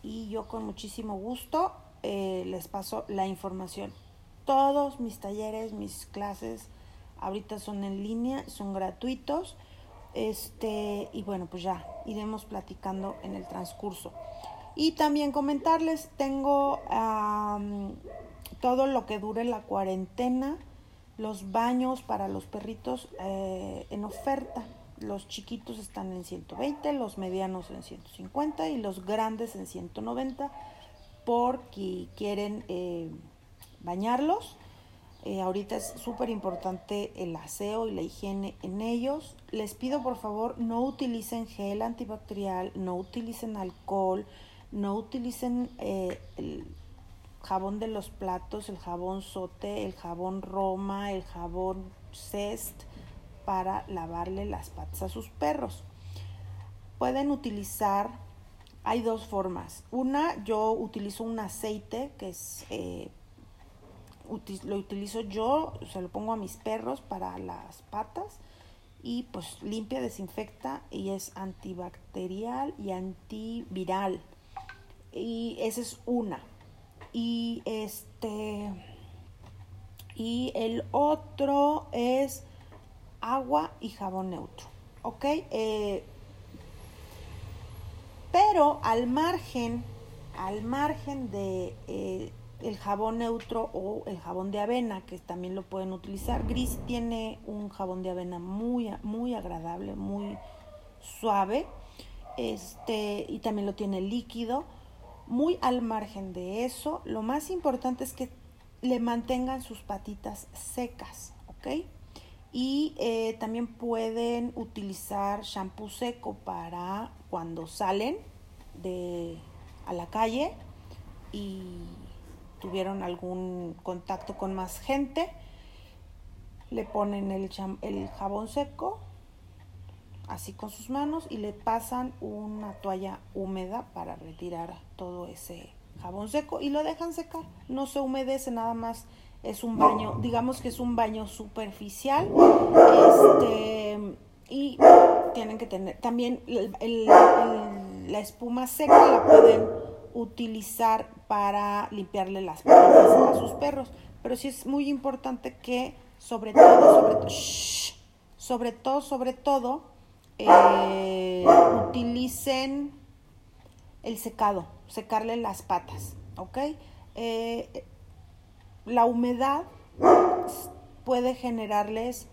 y yo con muchísimo gusto eh, les paso la información. Todos mis talleres, mis clases, ahorita son en línea, son gratuitos. Este, y bueno, pues ya iremos platicando en el transcurso. Y también comentarles, tengo todo lo que dure la cuarentena, los baños para los perritos eh, en oferta. Los chiquitos están en 120, los medianos en 150 y los grandes en 190 porque quieren eh, bañarlos eh, ahorita es súper importante el aseo y la higiene en ellos. Les pido por favor no utilicen gel antibacterial, no utilicen alcohol, no utilicen eh, el jabón de los platos, el jabón sote, el jabón roma, el jabón cest para lavarle las patas a sus perros. Pueden utilizar, hay dos formas. Una, yo utilizo un aceite que es... Eh, lo utilizo yo, se lo pongo a mis perros para las patas y pues limpia, desinfecta y es antibacterial y antiviral. Y esa es una. Y este y el otro es agua y jabón neutro. ¿Ok? Eh, pero al margen, al margen de eh, el jabón neutro o el jabón de avena, que también lo pueden utilizar. Gris tiene un jabón de avena muy, muy agradable, muy suave. Este, y también lo tiene líquido. Muy al margen de eso, lo más importante es que le mantengan sus patitas secas, ¿ok? Y eh, también pueden utilizar shampoo seco para cuando salen de, a la calle y tuvieron algún contacto con más gente, le ponen el, el jabón seco, así con sus manos, y le pasan una toalla húmeda para retirar todo ese jabón seco y lo dejan secar. No se humedece nada más. Es un baño, digamos que es un baño superficial. Este, y tienen que tener también la espuma seca la pueden utilizar para limpiarle las patas a sus perros. Pero sí es muy importante que sobre todo, sobre todo, sobre todo, sobre todo, eh, utilicen el secado, secarle las patas, ¿ok? Eh, la humedad puede generarles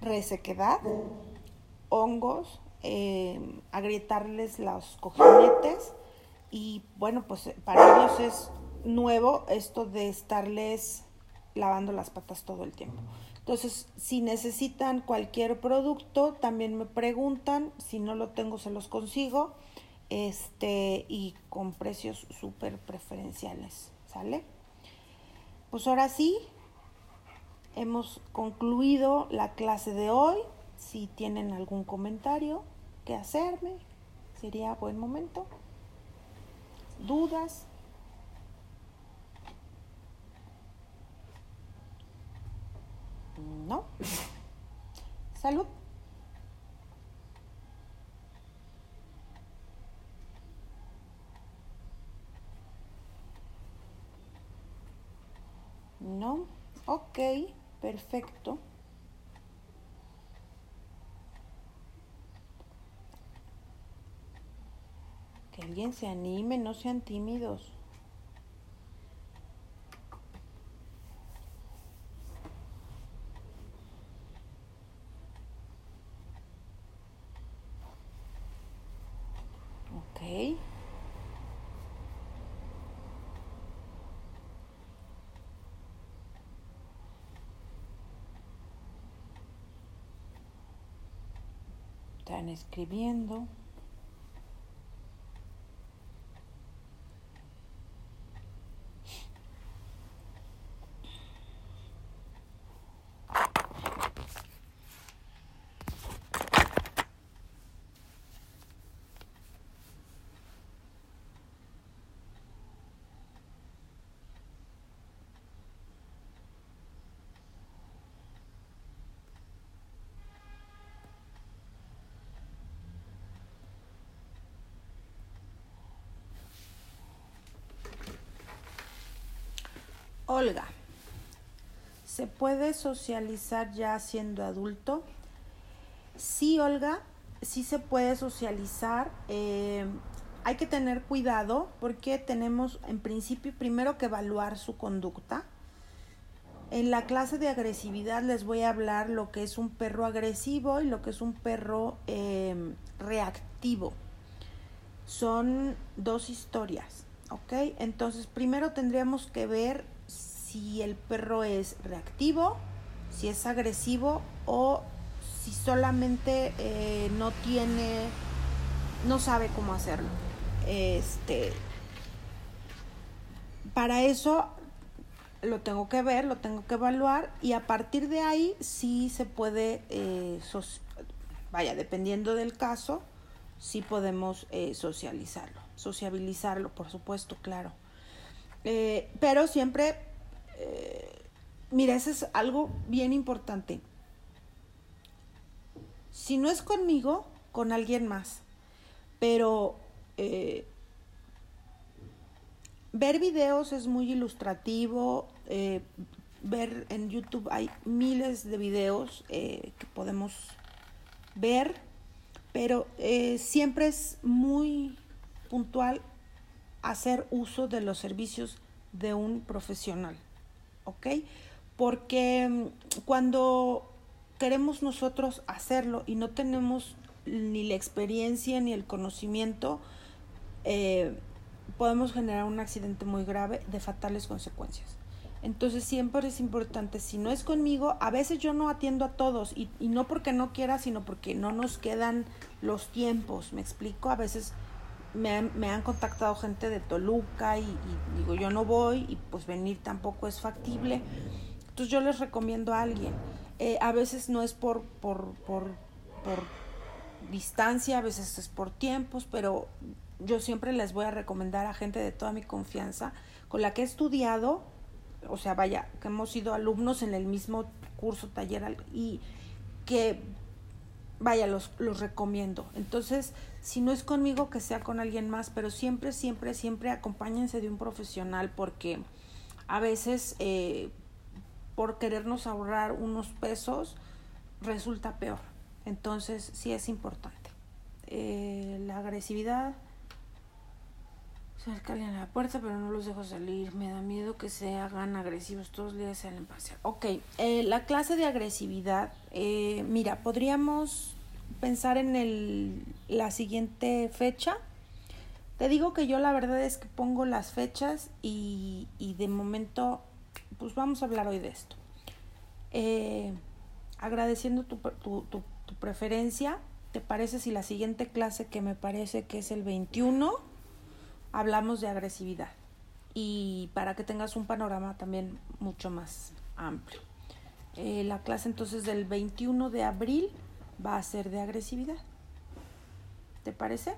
resequedad, hongos, eh, agrietarles los cojinetes y bueno, pues para ellos es nuevo esto de estarles lavando las patas todo el tiempo. Entonces, si necesitan cualquier producto, también me preguntan, si no lo tengo se los consigo, este y con precios súper preferenciales, ¿sale? Pues ahora sí, hemos concluido la clase de hoy. Si tienen algún comentario que hacerme, sería buen momento. ¿Dudas? No. Salud. No. Ok, perfecto. Que alguien se anime, no sean tímidos. están escribiendo. Olga, ¿se puede socializar ya siendo adulto? Sí, Olga, sí se puede socializar. Eh, hay que tener cuidado porque tenemos en principio primero que evaluar su conducta. En la clase de agresividad les voy a hablar lo que es un perro agresivo y lo que es un perro eh, reactivo. Son dos historias, ¿ok? Entonces primero tendríamos que ver si el perro es reactivo, si es agresivo o si solamente eh, no tiene, no sabe cómo hacerlo. Este, para eso lo tengo que ver, lo tengo que evaluar y a partir de ahí sí se puede, eh, vaya, dependiendo del caso, sí podemos eh, socializarlo, sociabilizarlo, por supuesto, claro. pero siempre eh, mira, eso es algo bien importante. Si no es conmigo, con alguien más. Pero eh, ver videos es muy ilustrativo. Eh, ver en YouTube hay miles de videos que podemos ver, pero siempre es muy puntual hacer uso de los servicios de un profesional. ¿Ok? Porque mm, cuando queremos nosotros hacerlo y no tenemos ni la experiencia ni el conocimiento, eh, podemos generar un accidente muy grave de fatales consecuencias. Entonces siempre es importante, si no es conmigo, a veces yo no atiendo a todos y, no porque no quiera, sino porque no nos quedan los tiempos, me explico, a veces me han, contactado gente de Toluca y, digo, yo no voy y pues venir tampoco es factible. Entonces yo les recomiendo a alguien. Eh, a veces no es por, por, por, por distancia, a veces es por tiempos, pero yo siempre les voy a recomendar a gente de toda mi confianza con la que he estudiado, o sea, vaya, que hemos sido alumnos en el mismo curso, taller y que vaya, los, los recomiendo. Entonces, si no es conmigo, que sea con alguien más, pero siempre, siempre, siempre acompáñense de un profesional porque a veces eh, por querernos ahorrar unos pesos resulta peor. Entonces, sí es importante. Eh, la agresividad se en la puerta, pero no los dejo salir. Me da miedo que se hagan agresivos. Todos los días salen pasear. Ok, eh, la clase de agresividad. Mira, podríamos pensar en el, la siguiente fecha. Te digo que yo la verdad es que pongo las fechas y, y de momento, pues vamos a hablar hoy de esto. eh, agradeciendo tu, tu, tu, tu preferencia. ¿Te parece si la siguiente clase, que me parece que es el 21, hablamos de agresividad? Y para que tengas un panorama también mucho más amplio. Eh, la clase entonces del 21 de abril va a ser de agresividad. ¿Te parece?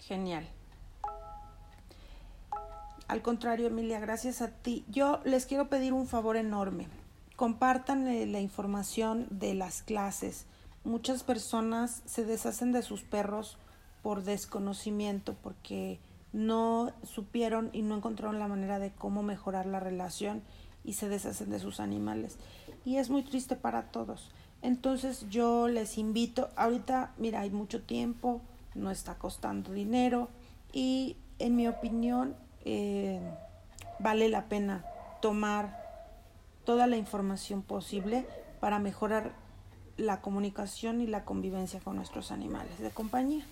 Genial. Al contrario, Emilia, gracias a ti. Yo les quiero pedir un favor enorme. Compartan eh, la información de las clases. Muchas personas se deshacen de sus perros por desconocimiento, porque no supieron y no encontraron la manera de cómo mejorar la relación y se deshacen de sus animales. Y es muy triste para todos. Entonces yo les invito, ahorita, mira, hay mucho tiempo, no está costando dinero y en mi opinión eh, vale la pena tomar toda la información posible para mejorar la comunicación y la convivencia con nuestros animales de compañía.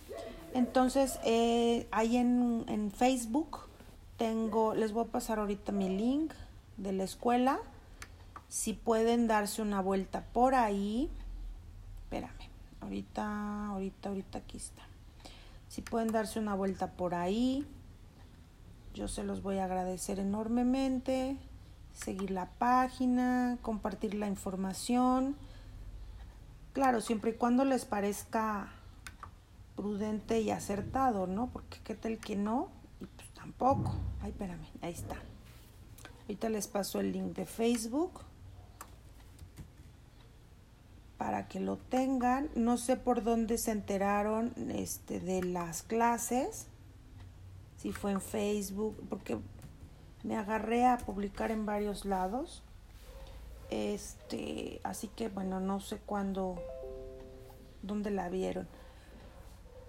Entonces, eh, ahí en, en, Facebook tengo, les voy a pasar ahorita mi link de la escuela. Si pueden darse una vuelta por ahí, espérame, ahorita, ahorita, ahorita aquí está. Si pueden darse una vuelta por ahí, yo se los voy a agradecer enormemente. Seguir la página, compartir la información. Claro, siempre y cuando les parezca prudente y acertado, ¿no? Porque qué tal que no, y pues tampoco. Ay, espérame, ahí está. Ahorita les paso el link de Facebook para que lo tengan. No sé por dónde se enteraron este, de las clases, si fue en Facebook, porque me agarré a publicar en varios lados. Este, así que bueno, no sé cuándo, dónde la vieron.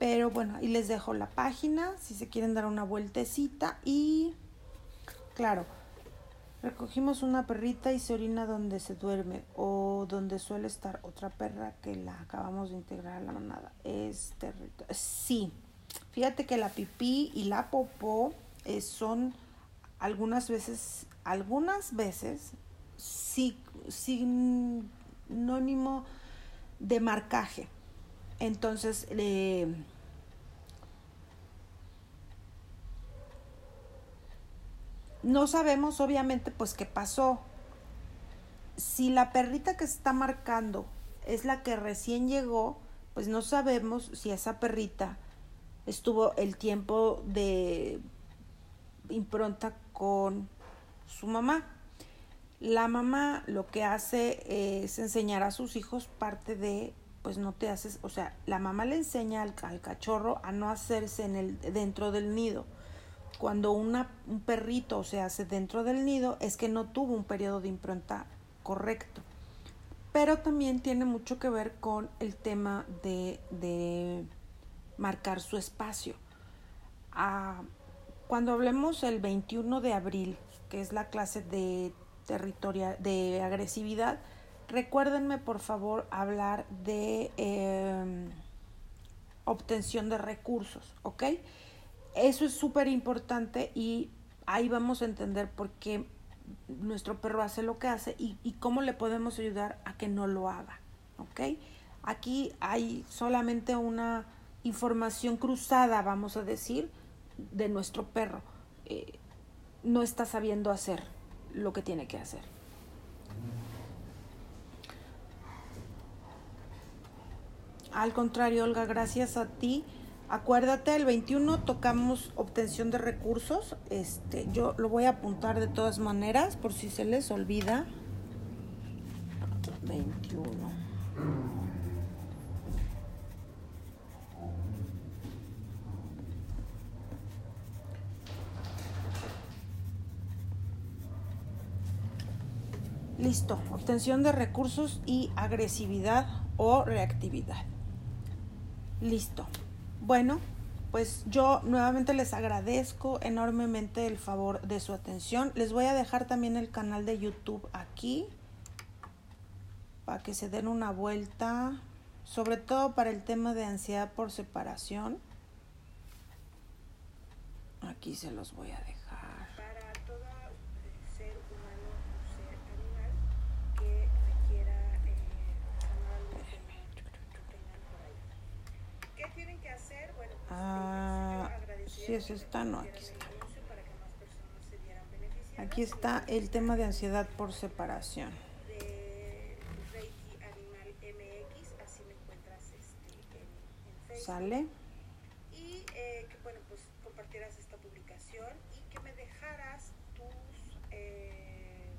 Pero bueno, ahí les dejo la página si se quieren dar una vueltecita y claro, recogimos una perrita y se orina donde se duerme o donde suele estar otra perra que la acabamos de integrar a la manada. Es territorio. Sí, fíjate que la pipí y la popó eh, son algunas veces, algunas veces sí, sinónimo de marcaje. Entonces, eh, no sabemos obviamente pues qué pasó. Si la perrita que está marcando es la que recién llegó, pues no sabemos si esa perrita estuvo el tiempo de impronta con su mamá. La mamá lo que hace es enseñar a sus hijos parte de pues no te haces, o sea, la mamá le enseña al, al cachorro a no hacerse en el, dentro del nido. Cuando un perrito se hace dentro del nido es que no tuvo un periodo de impronta correcto. Pero también tiene mucho que ver con el tema de, marcar su espacio. Ah, cuando hablemos el 21 de abril, que es la clase de territoria de agresividad, Recuérdenme por favor hablar de eh, obtención de recursos, ¿ok? Eso es súper importante y ahí vamos a entender por qué nuestro perro hace lo que hace y, cómo le podemos ayudar a que no lo haga, ¿ok? Aquí hay solamente una información cruzada, vamos a decir, de nuestro perro. Eh, no está sabiendo hacer lo que tiene que hacer. Al contrario, Olga, gracias a ti. Acuérdate, el 21 tocamos obtención de recursos. Este, yo lo voy a apuntar de todas maneras por si se les olvida. 21. Listo, obtención de recursos y agresividad o reactividad. Listo. Bueno, pues yo nuevamente les agradezco enormemente el favor de su atención. Les voy a dejar también el canal de YouTube aquí para que se den una vuelta, sobre todo para el tema de ansiedad por separación. Aquí se los voy a dejar. para todo eh, ser humano o ser animal que requiera eh, sanar algo que no no tengan por ahí. ¿Qué tienen que hacer? Bueno, pues Ah, yo agradecería sí, eso que está, no, compartieran aquí el está. anuncio para que más personas se vieran beneficiadas. Aquí está el tema de ansiedad por separación. este. ¿Sale? Y eh, que bueno, pues compartieras esta publicación y que me dejaras tus, eh,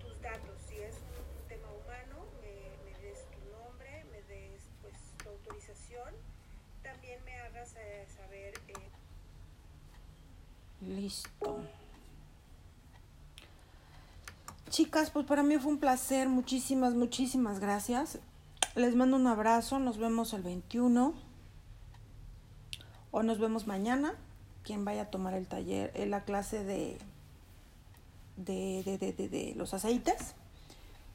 tus datos. Si es un tema humano, me, me des tu nombre, me des pues tu autorización. También me hagas eh, Listo. Chicas, pues para mí fue un placer. Muchísimas, muchísimas gracias. Les mando un abrazo. Nos vemos el 21. O nos vemos mañana. Quien vaya a tomar el taller, eh, la clase de, de, de, de- de los aceites.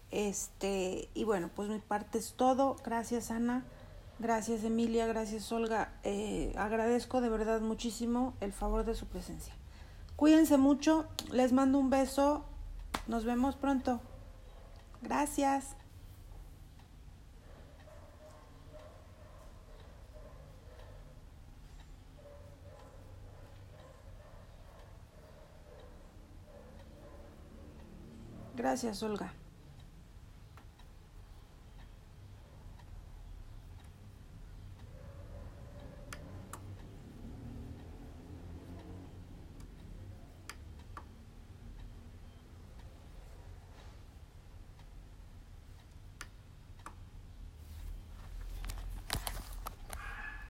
Este, y bueno, pues mi parte es todo. Gracias, Ana. Gracias, Emilia. Gracias, Olga. Eh, agradezco de verdad muchísimo el favor de su presencia. Cuídense mucho. Les mando un beso. Nos vemos pronto. Gracias. Gracias, Olga.